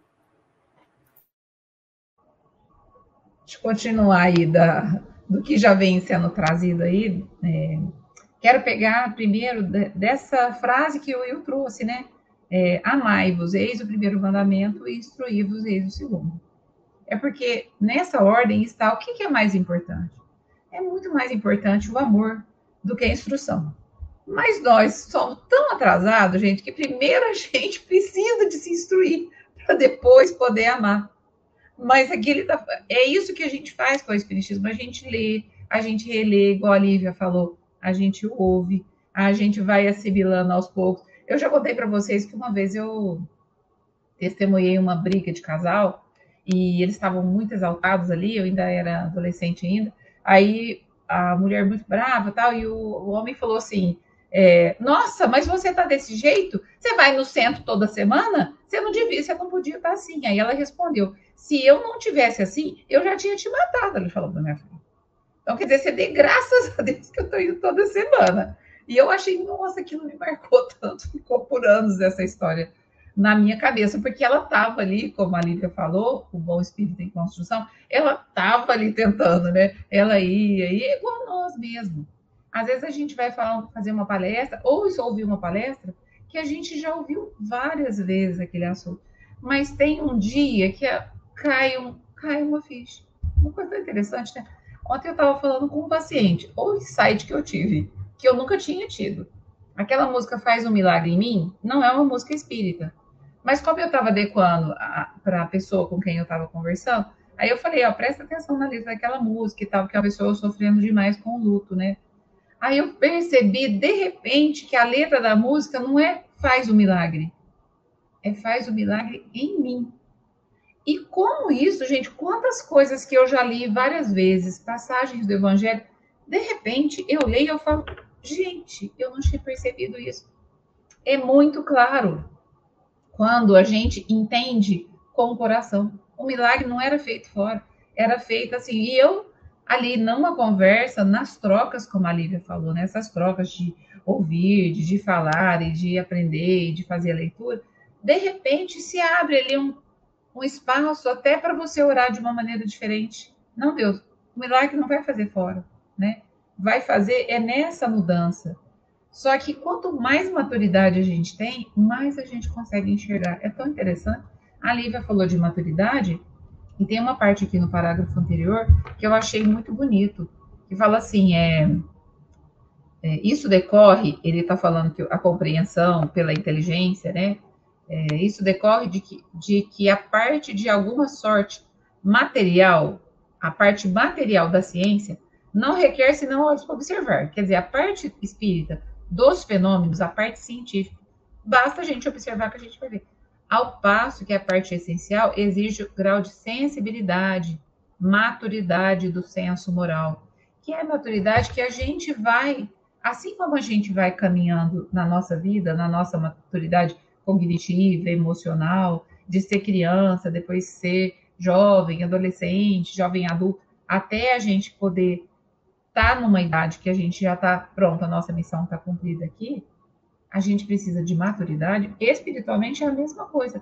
C: Eu continuar aí da, do que já vem sendo trazido aí, é, quero pegar primeiro dessa frase que o Will trouxe, né? É, Amai-vos, eis o primeiro mandamento, e instruí-vos, eis o segundo. É porque nessa ordem está o que, que é mais importante? É muito mais importante o amor do que a instrução. Mas nós somos tão atrasados, gente, que primeiro a gente precisa de se instruir para depois poder amar. Mas aquele tá, é isso que a gente faz com o Espiritismo. A gente lê, a gente relê, igual a Lívia falou, a gente ouve, a gente vai assimilando aos poucos. Eu já contei para vocês que uma vez eu testemunhei uma briga de casal e eles estavam muito exaltados ali, eu ainda era adolescente ainda. Aí a mulher muito brava tal, e o, o homem falou assim: é, Nossa, mas você tá desse jeito? Você vai no centro toda semana? Você não devia, você não podia estar assim. Aí ela respondeu: se eu não tivesse assim, eu já tinha te matado, ele falou para minha filha. Então, quer dizer, você dê graças a Deus que eu estou indo toda semana. E eu achei, nossa, aquilo me marcou tanto, ficou por anos essa história na minha cabeça, porque ela estava ali, como a Lívia falou, o bom espírito em construção, ela estava ali tentando, né? Ela ia, e é igual nós mesmo. Às vezes a gente vai falar, fazer uma palestra, ou isso ouvir uma palestra, que a gente já ouviu várias vezes aquele assunto. Mas tem um dia que cai, um, cai uma ficha. Uma coisa interessante, né? Ontem eu estava falando com um paciente, o insight que eu tive, que eu nunca tinha tido. Aquela música Faz um Milagre em Mim não é uma música espírita. Mas como eu estava adequando para a pessoa com quem eu estava conversando, aí eu falei, ó, presta atenção na letra daquela música e tal, que uma pessoa sofrendo demais com o luto, né? Aí eu percebi, de repente, que a letra da música não é faz o milagre, é faz o milagre em mim. E como isso, gente, quantas coisas que eu já li várias vezes, passagens do Evangelho, de repente eu leio e eu falo, gente, eu não tinha percebido isso. É muito claro quando a gente entende com o coração. O milagre não era feito fora, era feito assim. E eu ali numa conversa, nas trocas, como a Lívia falou, nessas né? trocas de ouvir, de, de falar e de aprender e de fazer a leitura, de repente se abre ali um, um espaço até para você orar de uma maneira diferente. Não, Deus, o milagre não vai fazer fora, né? Vai fazer é nessa mudança. Só que quanto mais maturidade a gente tem, mais a gente consegue enxergar. É tão interessante. A Lívia falou de maturidade, e tem uma parte aqui no parágrafo anterior que eu achei muito bonito, que fala assim, é, é isso decorre, ele está falando que a compreensão pela inteligência, né? É, isso decorre de que, de que a parte de alguma sorte material, a parte material da ciência, não requer senão observar. Quer dizer, a parte espírita dos fenômenos, a parte científica, basta a gente observar que a gente vai ver. Ao passo que a parte essencial exige o grau de sensibilidade, maturidade do senso moral, que é a maturidade que a gente vai, assim como a gente vai caminhando na nossa vida, na nossa maturidade cognitiva, emocional, de ser criança, depois ser jovem, adolescente, jovem adulto, até a gente poder estar tá numa idade que a gente já está pronto, a nossa missão está cumprida aqui, a gente precisa de maturidade, espiritualmente é a mesma coisa.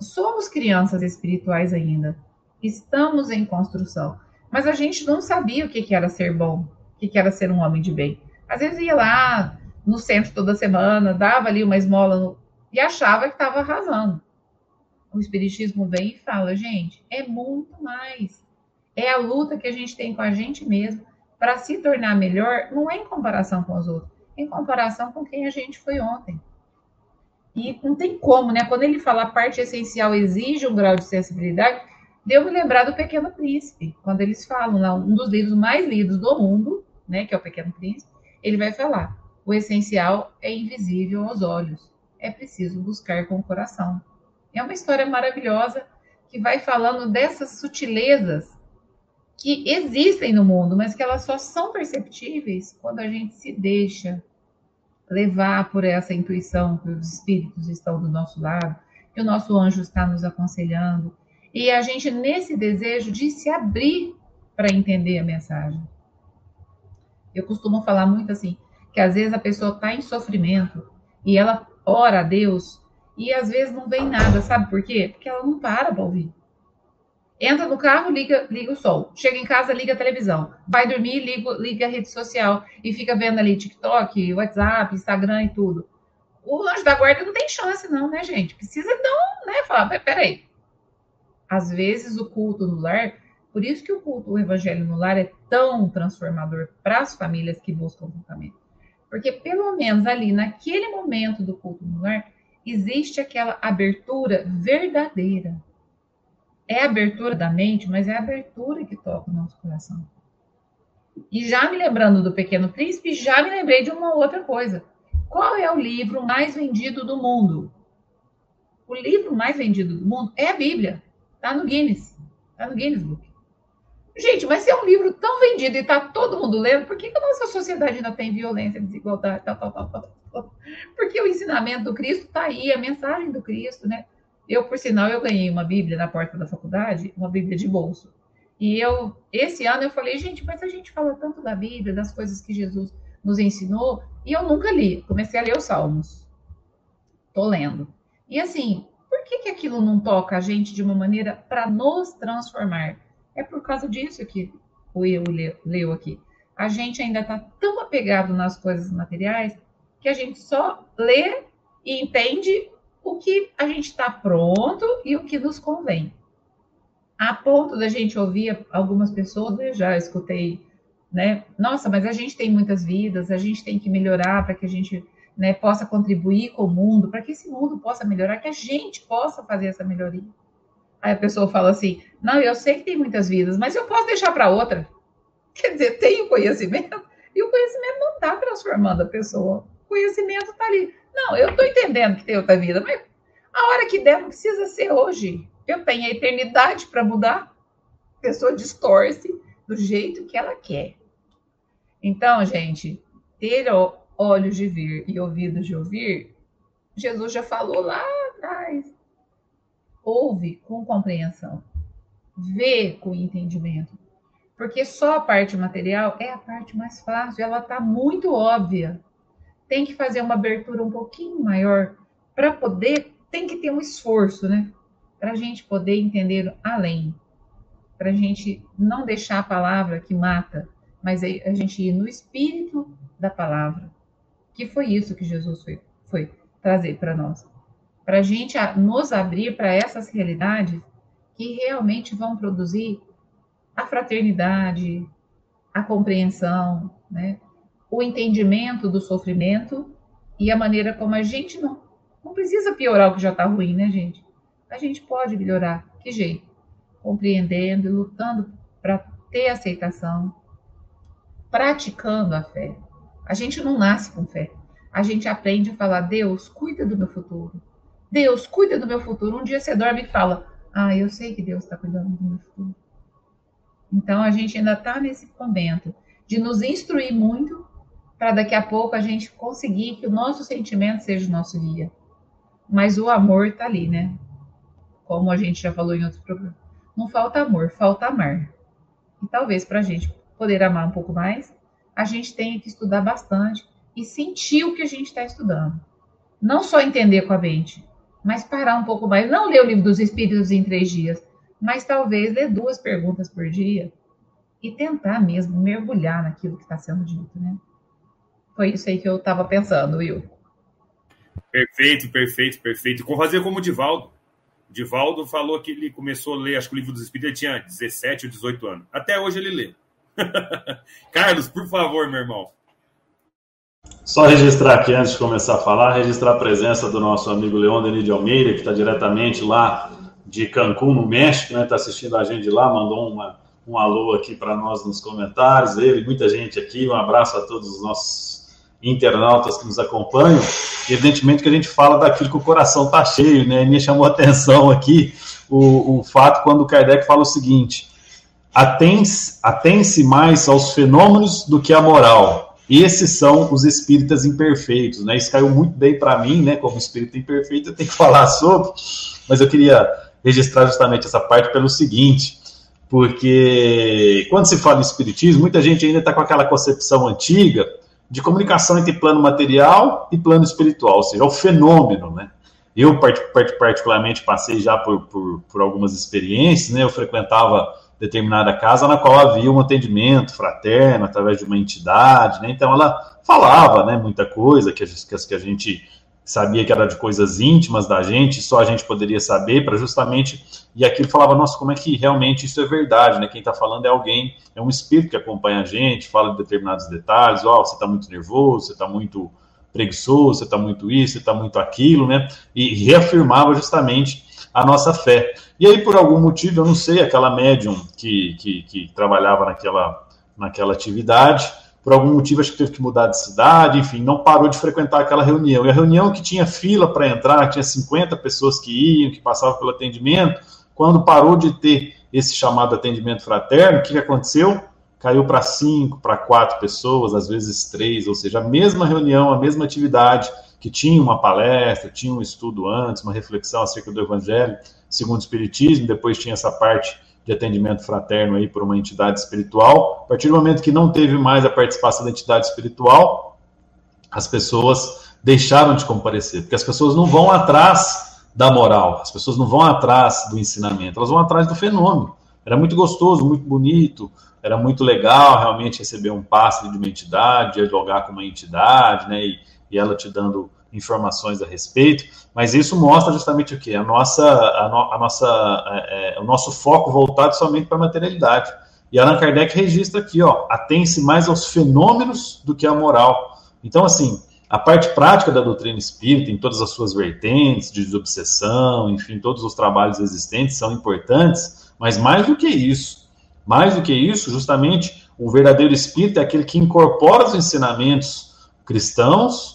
C: Somos crianças espirituais ainda, estamos em construção, mas a gente não sabia o que, era ser bom, o que, era ser um homem de bem. Às vezes ia lá no centro toda semana, dava ali uma esmola no... e achava que estava arrasando. O Espiritismo vem e fala, gente, é muito mais. É a luta que a gente tem com a gente mesmo para se tornar melhor, não é em comparação com os outros em comparação com quem a gente foi ontem. E não tem como, né? Quando ele fala a parte essencial exige um grau de sensibilidade, deu me lembrar do Pequeno Príncipe, quando eles falam, lá, um dos livros mais lidos do mundo, né, que é o Pequeno Príncipe, ele vai falar: o essencial é invisível aos olhos, é preciso buscar com o coração. É uma história maravilhosa que vai falando dessas sutilezas que existem no mundo, mas que elas só são perceptíveis quando a gente se deixa levar por essa intuição que os espíritos estão do nosso lado, que o nosso anjo está nos aconselhando, e a gente nesse desejo de se abrir para entender a mensagem. Eu costumo falar muito assim, que às vezes a pessoa está em sofrimento e ela ora a Deus e às vezes não vem nada, sabe por quê? Porque ela não para para ouvir. Entra no carro, liga, liga o som. Chega em casa, liga a televisão. Vai dormir, liga, liga a rede social e fica vendo ali TikTok, WhatsApp, Instagram e tudo. O anjo da guarda não tem chance, não, né, gente? Precisa não, né? Falar, peraí. Às vezes o culto no lar, por isso que o culto, o evangelho no lar é tão transformador para as famílias que buscam o tratamento. Porque pelo menos ali, naquele momento do culto no lar, existe aquela abertura verdadeira é a abertura da mente, mas é a abertura que toca o nosso coração. E já me lembrando do Pequeno Príncipe, já me lembrei de uma outra coisa. Qual é o livro mais vendido do mundo? O livro mais vendido do mundo é a Bíblia. Está no Guinness. Está no Guinness Book. Gente, mas se é um livro tão vendido e está todo mundo lendo, por que, que a nossa sociedade ainda tem violência, desigualdade, tal, tal, tal, tal? Porque o ensinamento do Cristo está aí, a mensagem do Cristo, né? Eu, por sinal, eu ganhei uma Bíblia na porta da faculdade, uma Bíblia de bolso. E eu, esse ano, eu falei, gente, mas a gente fala tanto da Bíblia, das coisas que Jesus nos ensinou, e eu nunca li. Comecei a ler os Salmos. Tô lendo. E assim, por que, que aquilo não toca a gente de uma maneira para nos transformar? É por causa disso que o eu leu aqui. A gente ainda está tão apegado nas coisas materiais que a gente só lê e entende o que a gente está pronto e o que nos convém. A ponto da gente ouvir algumas pessoas, eu já escutei, né? Nossa, mas a gente tem muitas vidas, a gente tem que melhorar para que a gente né, possa contribuir com o mundo, para que esse mundo possa melhorar, que a gente possa fazer essa melhoria. Aí a pessoa fala assim: não, eu sei que tem muitas vidas, mas eu posso deixar para outra. Quer dizer, tem o conhecimento, e o conhecimento não está transformando a pessoa. O conhecimento está ali. Não, eu estou entendendo que tem outra vida, mas a hora que der não precisa ser hoje. Eu tenho a eternidade para mudar. A pessoa distorce do jeito que ela quer. Então, gente, ter olhos de ver e ouvidos de ouvir, Jesus já falou lá atrás. Ouve com compreensão, vê com entendimento, porque só a parte material é a parte mais fácil, ela está muito óbvia. Tem que fazer uma abertura um pouquinho maior para poder, tem que ter um esforço, né? Para a gente poder entender além, para a gente não deixar a palavra que mata, mas a gente ir no espírito da palavra que foi isso que Jesus foi, foi trazer para nós. Para a gente nos abrir para essas realidades que realmente vão produzir a fraternidade, a compreensão, né? O entendimento do sofrimento e a maneira como a gente não, não precisa piorar o que já está ruim, né, gente? A gente pode melhorar. Que jeito? Compreendendo e lutando para ter aceitação, praticando a fé. A gente não nasce com fé. A gente aprende a falar: Deus, cuida do meu futuro. Deus, cuida do meu futuro. Um dia você dorme e fala: Ah, eu sei que Deus está cuidando do meu futuro. Então a gente ainda está nesse momento de nos instruir muito para daqui a pouco a gente conseguir que o nosso sentimento seja o nosso guia. Mas o amor está ali, né? Como a gente já falou em outros programas. Não falta amor, falta amar. E talvez para a gente poder amar um pouco mais, a gente tem que estudar bastante e sentir o que a gente está estudando. Não só entender com a mente, mas parar um pouco mais. Não ler o livro dos Espíritos em três dias, mas talvez ler duas perguntas por dia e tentar mesmo mergulhar naquilo que está sendo dito, né? Foi isso aí que eu estava pensando, Will.
A: Perfeito, perfeito, perfeito. Com fazer como o Divaldo. O Divaldo falou que ele começou a ler, acho que o livro dos Espíritos ele tinha 17 ou 18 anos. Até hoje ele lê. Carlos, por favor, meu irmão.
D: Só registrar aqui, antes de começar a falar, registrar a presença do nosso amigo Leon Denis de Almeida, que está diretamente lá de Cancún, no México, né? Está assistindo a gente lá, mandou uma, um alô aqui para nós nos comentários. Ele, muita gente aqui, um abraço a todos os nossos internautas que nos acompanham. Evidentemente que a gente fala daquilo que o coração está cheio, né? Me chamou a atenção aqui o, o fato quando o Kardec fala o seguinte: atém-se mais aos fenômenos do que à moral. Esses são os espíritas imperfeitos, né? Isso caiu muito bem para mim, né? Como espírita imperfeito, eu tenho que falar sobre, mas eu queria registrar justamente essa parte pelo seguinte, porque quando se fala em espiritismo, muita gente ainda está com aquela concepção antiga de comunicação entre plano material e plano espiritual, ou seja, o fenômeno, né? Eu, particularmente, passei já por, por, por algumas experiências, né? Eu frequentava determinada casa na qual havia um atendimento fraterno através de uma entidade, né? Então ela falava, né, muita coisa que a, que a gente sabia que era de coisas íntimas da gente, só a gente poderia saber para justamente e aquilo falava, nossa, como é que realmente isso é verdade, né? Quem está falando é alguém, é um espírito que acompanha a gente, fala de determinados detalhes, ó, oh, você está muito nervoso, você está muito preguiçoso, você está muito isso, você está muito aquilo, né? E reafirmava justamente a nossa fé. E aí, por algum motivo, eu não sei, aquela médium que, que, que trabalhava naquela, naquela atividade, por algum motivo, acho que teve que mudar de cidade, enfim, não parou de frequentar aquela reunião. E a reunião que tinha fila para entrar, tinha 50 pessoas que iam, que passavam pelo atendimento, quando parou de ter esse chamado atendimento fraterno, o que, que aconteceu? Caiu para cinco, para quatro pessoas, às vezes três, ou seja, a mesma reunião, a mesma atividade, que tinha uma palestra, tinha um estudo antes, uma reflexão acerca do Evangelho segundo o Espiritismo, depois tinha essa parte de atendimento fraterno aí por uma entidade espiritual. A partir do momento que não teve mais a participação da entidade espiritual, as pessoas deixaram de comparecer, porque as pessoas não vão atrás da moral, as pessoas não vão atrás do ensinamento, elas vão atrás do fenômeno. Era muito gostoso, muito bonito, era muito legal realmente receber um passe de uma entidade, dialogar com uma entidade, né? E, e ela te dando informações a respeito, mas isso mostra justamente o que? A nossa, a, no, a nossa, é, é, o nosso foco voltado somente para a materialidade. E Allan Kardec registra aqui, ó, atém-se mais aos fenômenos do que à moral. Então, assim, a parte prática da doutrina espírita, em todas as suas vertentes, de desobsessão, enfim, todos os trabalhos existentes são importantes, mas mais do que isso, mais do que isso, justamente o verdadeiro espírito é aquele que incorpora os ensinamentos cristãos,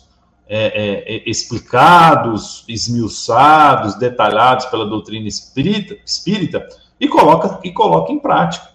D: é, é, é, explicados, esmiuçados, detalhados pela doutrina espírita, espírita e, coloca, e coloca em prática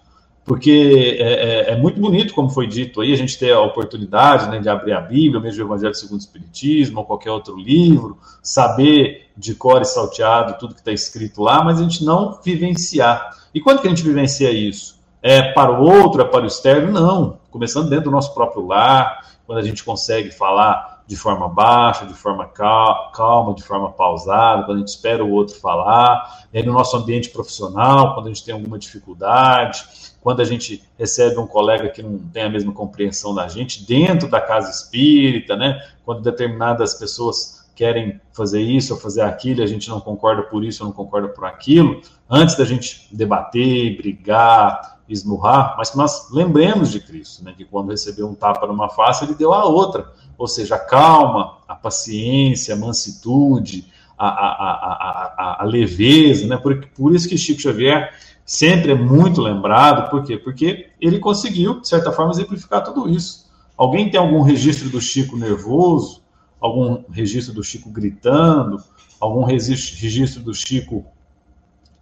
D: porque é, é, é, muito bonito, como foi dito aí, a gente ter a oportunidade né, de abrir a Bíblia, mesmo o Evangelho segundo o Espiritismo, ou qualquer outro livro, saber de cor e salteado tudo que está escrito lá, mas a gente não vivenciar. E quando que a gente vivencia isso? É para o outro, é para o externo? Não. Começando dentro do nosso próprio lar, quando a gente consegue falar de forma baixa, de forma calma, de forma pausada, quando a gente espera o outro falar, e aí no nosso ambiente profissional, quando a gente tem alguma dificuldade, quando a gente recebe um colega que não tem a mesma compreensão da gente, dentro da casa espírita, né? Quando determinadas pessoas querem fazer isso ou fazer aquilo, a gente não concorda por isso ou não concorda por aquilo, antes da gente debater, brigar, esmurrar, mas que nós lembremos de Cristo, né? Que quando recebeu um tapa numa face, ele deu a outra, ou seja, a calma, a paciência, a mansitude, a, a, a, a, leveza, né? Por, por isso que Chico Xavier sempre é muito lembrado, por quê? Porque ele conseguiu, de certa forma, exemplificar tudo isso. Alguém tem algum registro do Chico nervoso, algum registro do Chico gritando, algum registro do Chico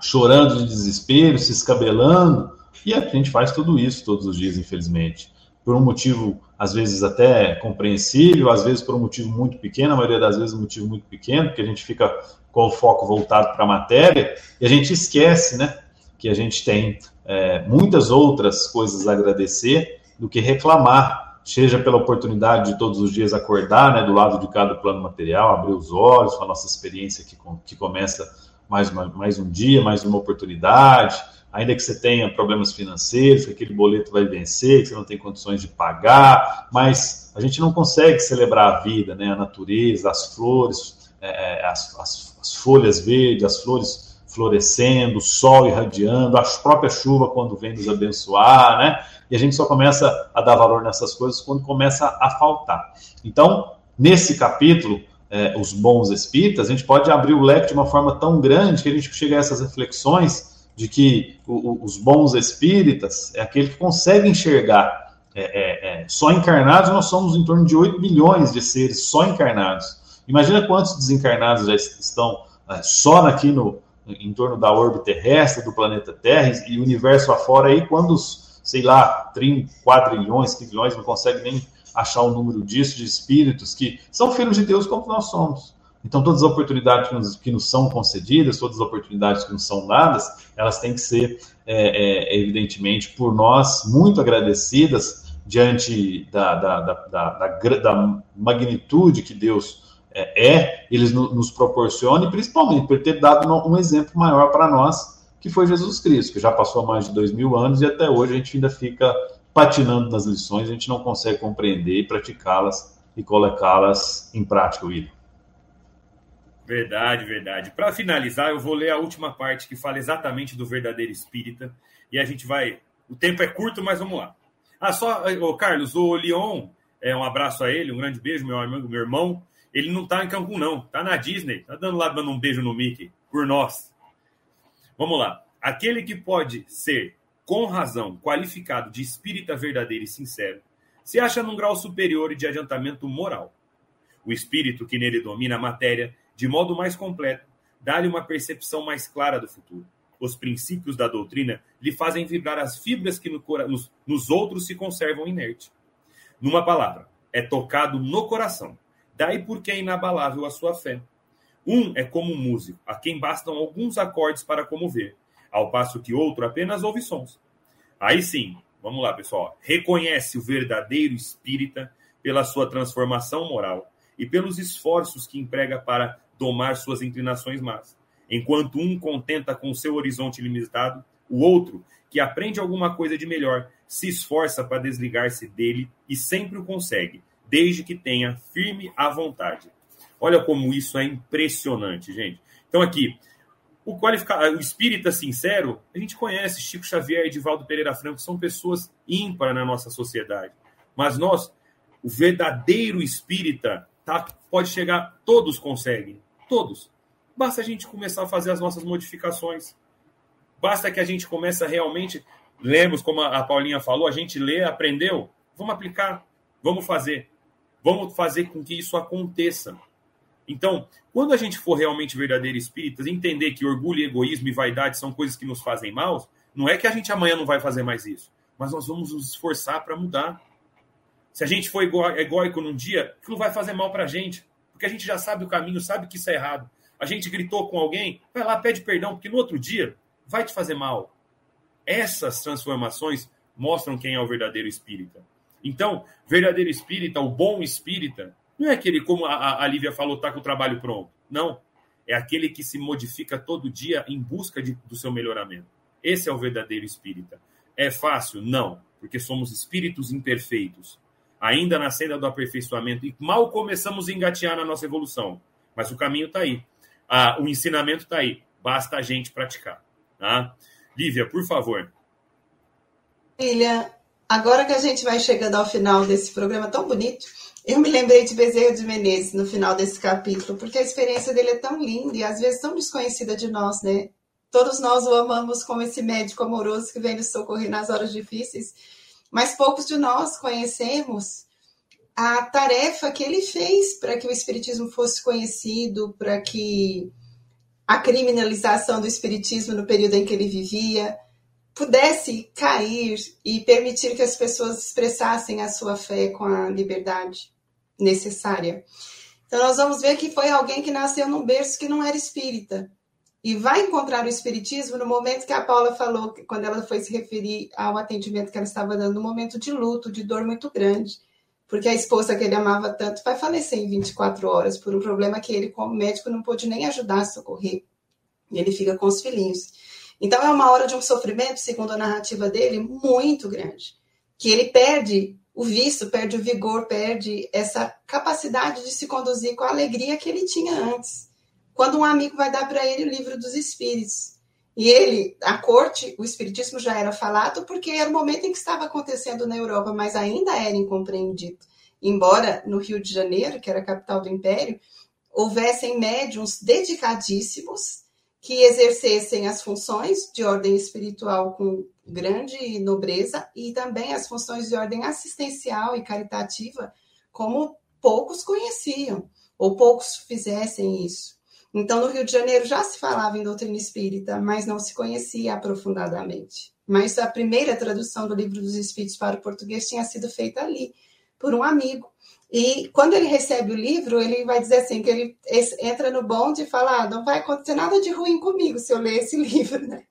D: chorando de desespero, se escabelando, e a gente faz tudo isso todos os dias, infelizmente. Por um motivo, às vezes, até compreensível, às vezes por um motivo muito pequeno, a maioria das vezes um motivo muito pequeno, porque a gente fica com o foco voltado para a matéria, e a gente esquece, né? que a gente tem é, muitas outras coisas a agradecer do que reclamar, seja pela oportunidade de todos os dias acordar né, do lado de cada plano material, abrir os olhos com a nossa experiência que, que começa mais, uma, mais um dia, mais uma oportunidade, ainda que você tenha problemas financeiros, que aquele boleto vai vencer, que você não tem condições de pagar, mas a gente não consegue celebrar a vida, né, a natureza, as flores, é, é as, as, as folhas verdes, as flores florescendo, o sol irradiando, a própria chuva quando vem nos abençoar, né? E a gente só começa a dar valor nessas coisas quando começa a faltar. Então, nesse capítulo, é, os bons espíritas, a gente pode abrir o leque de uma forma tão grande que a gente chega a essas reflexões de que o, o, os bons espíritas é aquele que consegue enxergar. É, é, é só encarnados, nós somos em torno de 8 bilhões de seres só encarnados. Imagina quantos desencarnados já estão é, só aqui no, em torno da órbita terrestre do planeta Terra e universo afora aí, quando os, sei lá, 30, 4 trilhões, quilhões, não consegue nem achar o número disso, de espíritos que são filhos de Deus como nós somos. Então, todas as oportunidades que nos, que nos são concedidas, todas as oportunidades que nos são dadas, elas têm que ser, é, é, evidentemente, por nós, muito agradecidas diante da, da, da, da, magnitude que Deus é, é eles nos proporcionam, e principalmente por ter dado um exemplo maior para nós, que foi Jesus Cristo, que já passou mais de dois mil anos e até hoje a gente ainda fica patinando nas lições, a gente não consegue compreender e praticá-las e colocá-las em prática, William.
A: Verdade, verdade. Para finalizar, eu vou ler a última parte que fala exatamente do verdadeiro espírita e a gente vai. O tempo é curto, mas vamos lá. Ah, só, ô, Carlos, o Leon, é, um abraço a ele, um grande beijo, meu amigo, meu irmão. Ele não tá em Cancún, não. Tá na Disney. Tá dando lá, dando um beijo no Mickey. Por nós. Vamos lá. Aquele que pode ser, com razão, qualificado de espírita verdadeiro e sincero, se acha num grau superior de adiantamento moral. O espírito que nele domina a matéria, de modo mais completo, dá-lhe uma percepção mais clara do futuro. Os princípios da doutrina lhe fazem vibrar as fibras que no, nos, nos outros se conservam inertes. Numa palavra, é tocado no coração Daí porque é inabalável a sua fé. Um é como um músico, a quem bastam alguns acordes para comover, ao passo que outro apenas ouve sons. Aí sim, vamos lá, pessoal. Reconhece o verdadeiro espírita pela sua transformação moral e pelos esforços que emprega para domar suas inclinações más. Enquanto um contenta com seu horizonte limitado, o outro, que aprende alguma coisa de melhor, se esforça para desligar-se dele e sempre o consegue, desde que tenha firme a vontade. Olha como isso é impressionante, gente. Então, aqui, o, qualificado, o espírita sincero, a gente conhece Chico Xavier e Edivaldo Pereira Franco, são pessoas ímpares na nossa sociedade. Mas nós, o verdadeiro espírita, tá, pode chegar, todos conseguem, todos. Basta a gente começar a fazer as nossas modificações. Basta que a gente comece a realmente, lemos como a Paulinha falou, a gente lê, aprendeu, vamos aplicar, vamos fazer. Vamos fazer com que isso aconteça. Então, quando a gente for realmente verdadeiro espíritas, entender que orgulho, egoísmo e vaidade são coisas que nos fazem mal, não é que a gente amanhã não vai fazer mais isso, mas nós vamos nos esforçar para mudar. Se a gente for egóico num dia, aquilo vai fazer mal para a gente, porque a gente já sabe o caminho, sabe que isso é errado. A gente gritou com alguém, vai lá, pede perdão, porque no outro dia vai te fazer mal. Essas transformações mostram quem é o verdadeiro espírita. Então, verdadeiro espírita, o bom espírita, não é aquele, como a, a Lívia falou, tá com o trabalho pronto. Não. É aquele que se modifica todo dia em busca de, do seu melhoramento. Esse é o verdadeiro espírita. É fácil? Não, porque somos espíritos imperfeitos, ainda na senda do aperfeiçoamento e mal começamos a engatear na nossa evolução. Mas o caminho está aí. Ah, o ensinamento está aí. Basta a gente praticar. Tá? Lívia, por favor.
B: Filha, agora que a gente vai chegando ao final desse programa tão bonito, eu me lembrei de Bezerra de Menezes no final desse capítulo, porque a experiência dele é tão linda e às vezes tão desconhecida de nós, né? Todos nós o amamos como esse médico amoroso que vem nos socorrer nas horas difíceis, mas poucos de nós conhecemos a tarefa que ele fez para que o Espiritismo fosse conhecido, para que a criminalização do Espiritismo no período em que ele vivia pudesse cair e permitir que as pessoas expressassem a sua fé com a liberdade necessária. Então, nós vamos ver que foi alguém que nasceu num berço que não era espírita. E vai encontrar o espiritismo no momento que a Paula falou, quando ela foi se referir ao atendimento que ela estava dando, no momento de luto, de dor muito grande. Porque a esposa que ele amava tanto vai falecer em 24 horas por um problema que ele, como médico, não pôde nem ajudar a socorrer. E ele fica com os filhinhos. Então, é uma hora de um sofrimento, segundo a narrativa dele, muito grande. Que ele perde o vício, perde o vigor, perde essa capacidade de se conduzir com a alegria que ele tinha antes. Quando um amigo vai dar para ele o livro dos espíritos. E ele, a corte, o espiritismo já era falado porque era o momento em que estava acontecendo na Europa, mas ainda era incompreendido. Embora no Rio de Janeiro, que era a capital do império, houvessem médiums dedicadíssimos que exercessem as funções de ordem espiritual com grande nobreza e também as funções de ordem assistencial e caritativa, como poucos conheciam, ou poucos fizessem isso. Então, no Rio de Janeiro já se falava em doutrina espírita, mas não se conhecia aprofundadamente. Mas a primeira tradução do Livro dos Espíritos para o português tinha sido feita ali, por um amigo. E quando ele recebe o livro, ele vai dizer assim, que ele entra no bonde e fala, ah, não vai acontecer nada de ruim comigo se eu ler esse livro, né?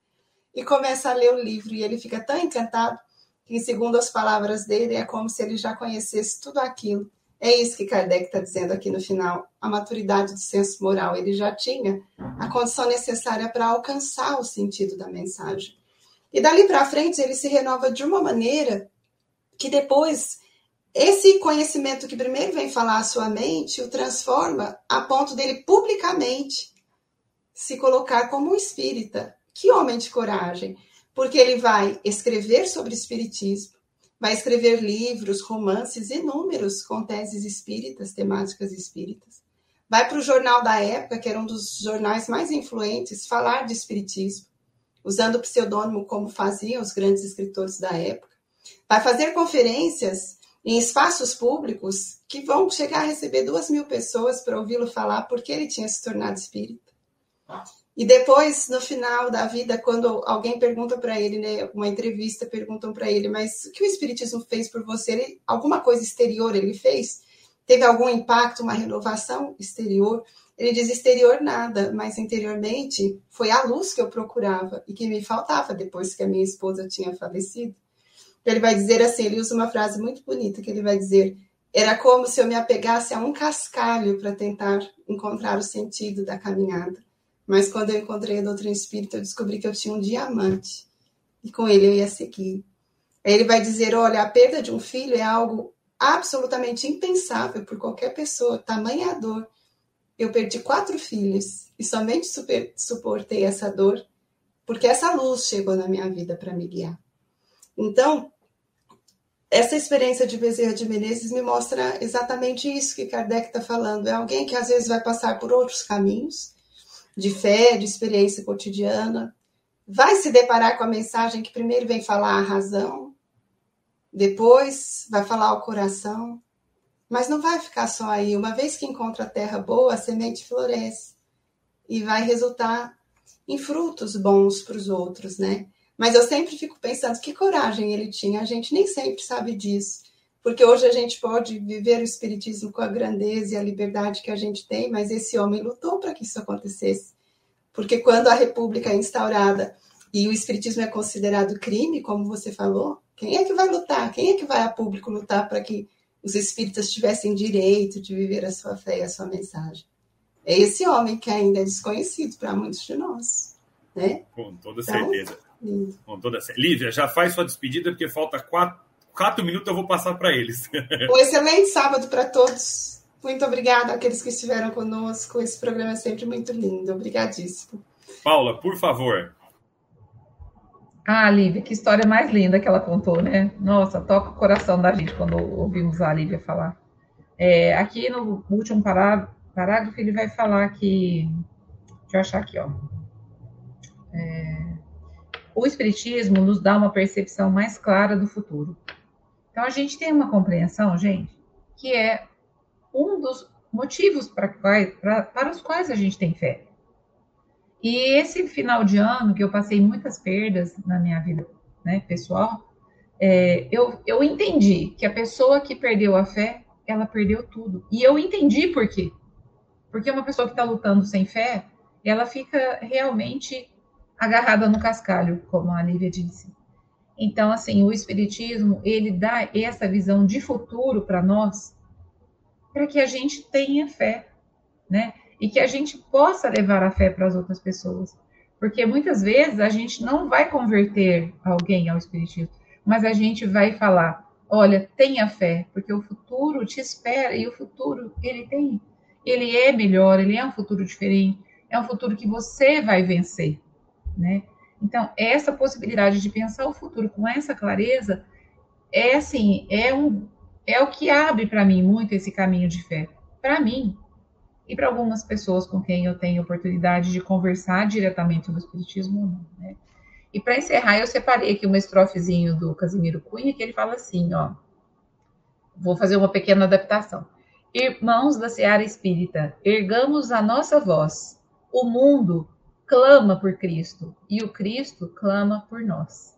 B: E começa a ler o livro, e ele fica tão encantado que, segundo as palavras dele, é como se ele já conhecesse tudo aquilo. É isso que Kardec está dizendo aqui no final, a maturidade do senso moral. Ele já tinha a condição necessária para alcançar o sentido da mensagem. E dali para frente, ele se renova de uma maneira que depois esse conhecimento que primeiro vem falar à sua mente o transforma a ponto dele publicamente se colocar como um espírita. Que homem de coragem! Porque ele vai escrever sobre espiritismo, vai escrever livros, romances inúmeros com teses espíritas, temáticas espíritas. Vai para o jornal da época, que era um dos jornais mais influentes, falar de espiritismo, usando o pseudônimo como faziam os grandes escritores da época. Vai fazer conferências em espaços públicos que vão chegar a receber duas mil pessoas para ouvi-lo falar porque ele tinha se tornado espírita. E depois, no final da vida, quando alguém pergunta para ele, né, uma entrevista, perguntam para ele, mas o que o Espiritismo fez por você? Ele, alguma coisa exterior ele fez? Teve algum impacto, uma renovação exterior? Ele diz exterior nada, mas interiormente foi a luz que eu procurava e que me faltava depois que a minha esposa tinha falecido. Ele vai dizer assim, ele usa uma frase muito bonita, que ele vai dizer, era como se eu me apegasse a um cascalho para tentar encontrar o sentido da caminhada. Mas quando eu encontrei a doutrina espírita, eu descobri que eu tinha um diamante. E com ele eu ia seguir. Aí ele vai dizer, olha, a perda de um filho é algo absolutamente impensável por qualquer pessoa, tamanha dor. eu perdi quatro filhos e somente super, suportei essa dor porque essa luz chegou na minha vida para me guiar. Então, essa experiência de Bezerra de Menezes me mostra exatamente isso que Kardec está falando. É alguém que às vezes vai passar por outros caminhos de fé, de experiência cotidiana, vai se deparar com a mensagem que primeiro vem falar a razão, depois vai falar o coração, mas não vai ficar só aí. Uma vez que encontra a terra boa, a semente floresce e vai resultar em frutos bons para os outros, né? Mas eu sempre fico pensando que coragem ele tinha. A gente nem sempre sabe disso, porque hoje a gente pode viver o espiritismo com a grandeza e a liberdade que a gente tem, mas esse homem lutou para que isso acontecesse. Porque quando a república é instaurada e o espiritismo é considerado crime, como você falou, quem é que vai lutar? Quem é que vai a público lutar para que os espíritas tivessem direito de viver a sua fé e a sua mensagem. É esse homem que ainda é desconhecido para muitos de nós. Né?
A: Com toda então, certeza. Lindo. Com toda certeza. Lívia, já faz sua despedida, porque falta quatro, quatro minutos, eu vou passar para eles.
B: Um excelente sábado para todos. Muito obrigada àqueles que estiveram conosco. Esse programa é sempre muito lindo. Obrigadíssimo.
A: Paula, por favor.
C: Ah, Lívia, que história mais linda que ela contou, né? Nossa, toca o coração da gente quando ouvimos a Lívia falar. É, aqui no último parágrafo, ele vai falar que. Deixa eu achar aqui, ó. É, o Espiritismo nos dá uma percepção mais clara do futuro. Então, a gente tem uma compreensão, gente, que é um dos motivos para, para, os quais a gente tem fé. E esse final de ano, que eu passei muitas perdas na minha vida né, pessoal, é, eu, eu entendi que a pessoa que perdeu a fé, ela perdeu tudo. E eu entendi por quê. Porque uma pessoa que está lutando sem fé, ela fica realmente agarrada no cascalho, como a Lívia disse. Então, assim, o Espiritismo, ele dá essa visão de futuro para nós, para que a gente tenha fé, né? e que a gente possa levar a fé para as outras pessoas. Porque muitas vezes a gente não vai converter alguém ao Espiritismo, mas a gente vai falar: olha, tenha fé, porque o futuro te espera e o futuro ele tem. Ele é melhor, ele é um futuro diferente, é um futuro que você vai vencer, né? Então, essa possibilidade de pensar o futuro com essa clareza é assim, é um é o que abre para mim muito esse caminho de fé. Para mim, e para algumas pessoas com quem eu tenho oportunidade de conversar diretamente sobre o espiritismo, né? E para encerrar, eu separei aqui uma estrofezinho do Casimiro Cunha, que ele fala assim, ó. Vou fazer uma pequena adaptação. Irmãos da Seara Espírita, ergamos a nossa voz. O mundo clama por Cristo e o Cristo clama por nós.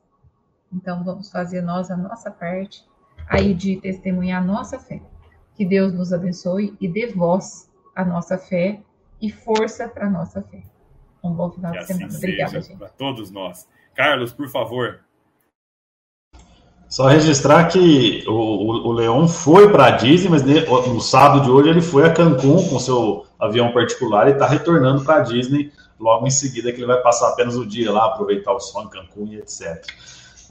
C: Então vamos fazer nós a nossa parte aí de testemunhar a nossa fé. Que Deus nos abençoe e dê voz a nossa fé e força para a nossa fé. Um bom final que de assim semana. Obrigada, gente. Para
A: todos nós. Carlos, por favor.
D: Só registrar que o, o, o Leon foi para a Disney, mas no sábado de hoje ele foi a Cancún com seu avião particular e está retornando para a Disney logo em seguida, que ele vai passar apenas o dia lá, aproveitar o em Cancún e etc.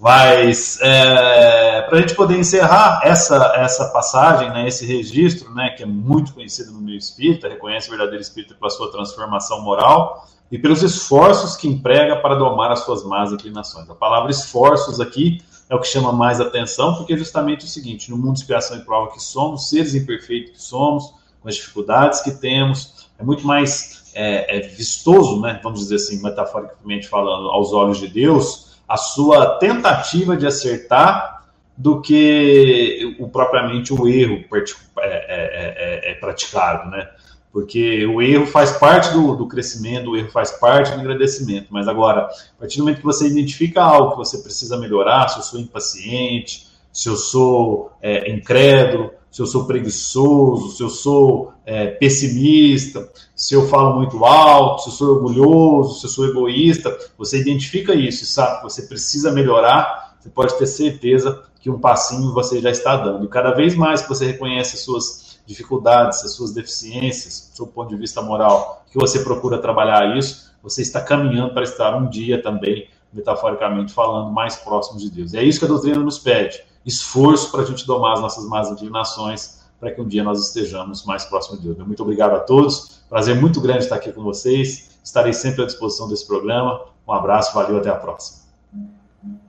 D: Mas é, para a gente poder encerrar essa, essa passagem, né, esse registro, né, que é muito conhecido no meio espírita, reconhece o verdadeiro espírito pela sua transformação moral e pelos esforços que emprega para domar as suas más inclinações. A palavra esforços aqui é o que chama mais atenção, porque é justamente o seguinte: no mundo de expiação e prova que somos, seres imperfeitos que somos, com as dificuldades que temos, é muito mais é, é vistoso, né, vamos dizer assim, metaforicamente falando, aos olhos de Deus a sua tentativa de acertar do que o propriamente o erro é, é, é, é, praticado, né? Porque o erro faz parte do, do, crescimento, o erro faz parte do agradecimento. Mas agora, a partir do momento que você identifica algo que você precisa melhorar, se eu sou impaciente, se eu sou é, incrédulo, se eu sou preguiçoso, se eu sou é, pessimista, se eu falo muito alto, se eu sou orgulhoso, se eu sou egoísta, você identifica isso sabe que você precisa melhorar, você pode ter certeza que um passinho você já está dando. E cada vez mais que você reconhece as suas dificuldades, as suas deficiências, do seu ponto de vista moral, que você procura trabalhar isso, você está caminhando para estar um dia também, metaforicamente falando, mais próximo de Deus. E é isso que a doutrina nos pede esforço para a gente domar as nossas más inclinações, para que um dia nós estejamos mais próximos de Deus. Muito obrigado a todos. Prazer muito grande estar aqui com vocês. Estarei sempre à disposição desse programa. Um abraço, valeu, até a próxima.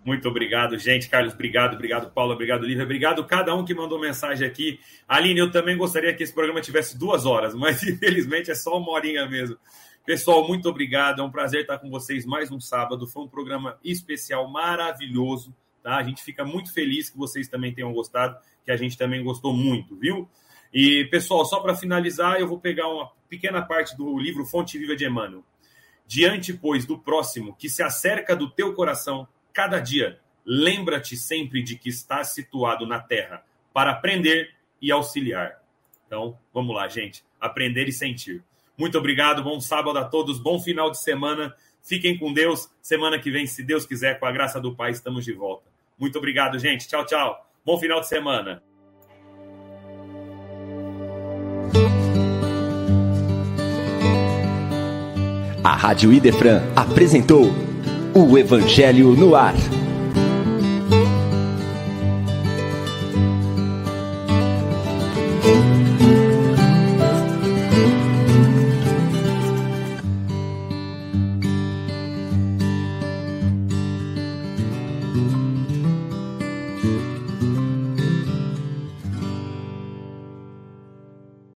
A: Muito obrigado, gente. Carlos, obrigado. Obrigado, Paulo. Obrigado, Lívia. Obrigado cada um que mandou mensagem aqui. Aline, eu também gostaria que esse programa tivesse duas horas, mas infelizmente é só uma horinha mesmo. Pessoal, muito obrigado. É um prazer estar com vocês mais um sábado. Foi um programa especial, maravilhoso. Tá? A gente fica muito feliz que vocês também tenham gostado, que a gente também gostou muito, viu? E, pessoal, só para finalizar, eu vou pegar uma pequena parte do livro Fonte Viva de Emmanuel. Diante, pois, do próximo que se acerca do teu coração, cada dia, lembra-te sempre de que estás situado na terra para aprender e auxiliar. Então, vamos lá, gente. Aprender e sentir. Muito obrigado, bom sábado a todos, bom final de semana. Fiquem com Deus. Semana que vem, se Deus quiser, com a graça do Pai, estamos de volta. Muito obrigado, gente. Tchau, tchau. Bom final de semana.
E: A Rádio Idefran apresentou o Evangelho no Ar.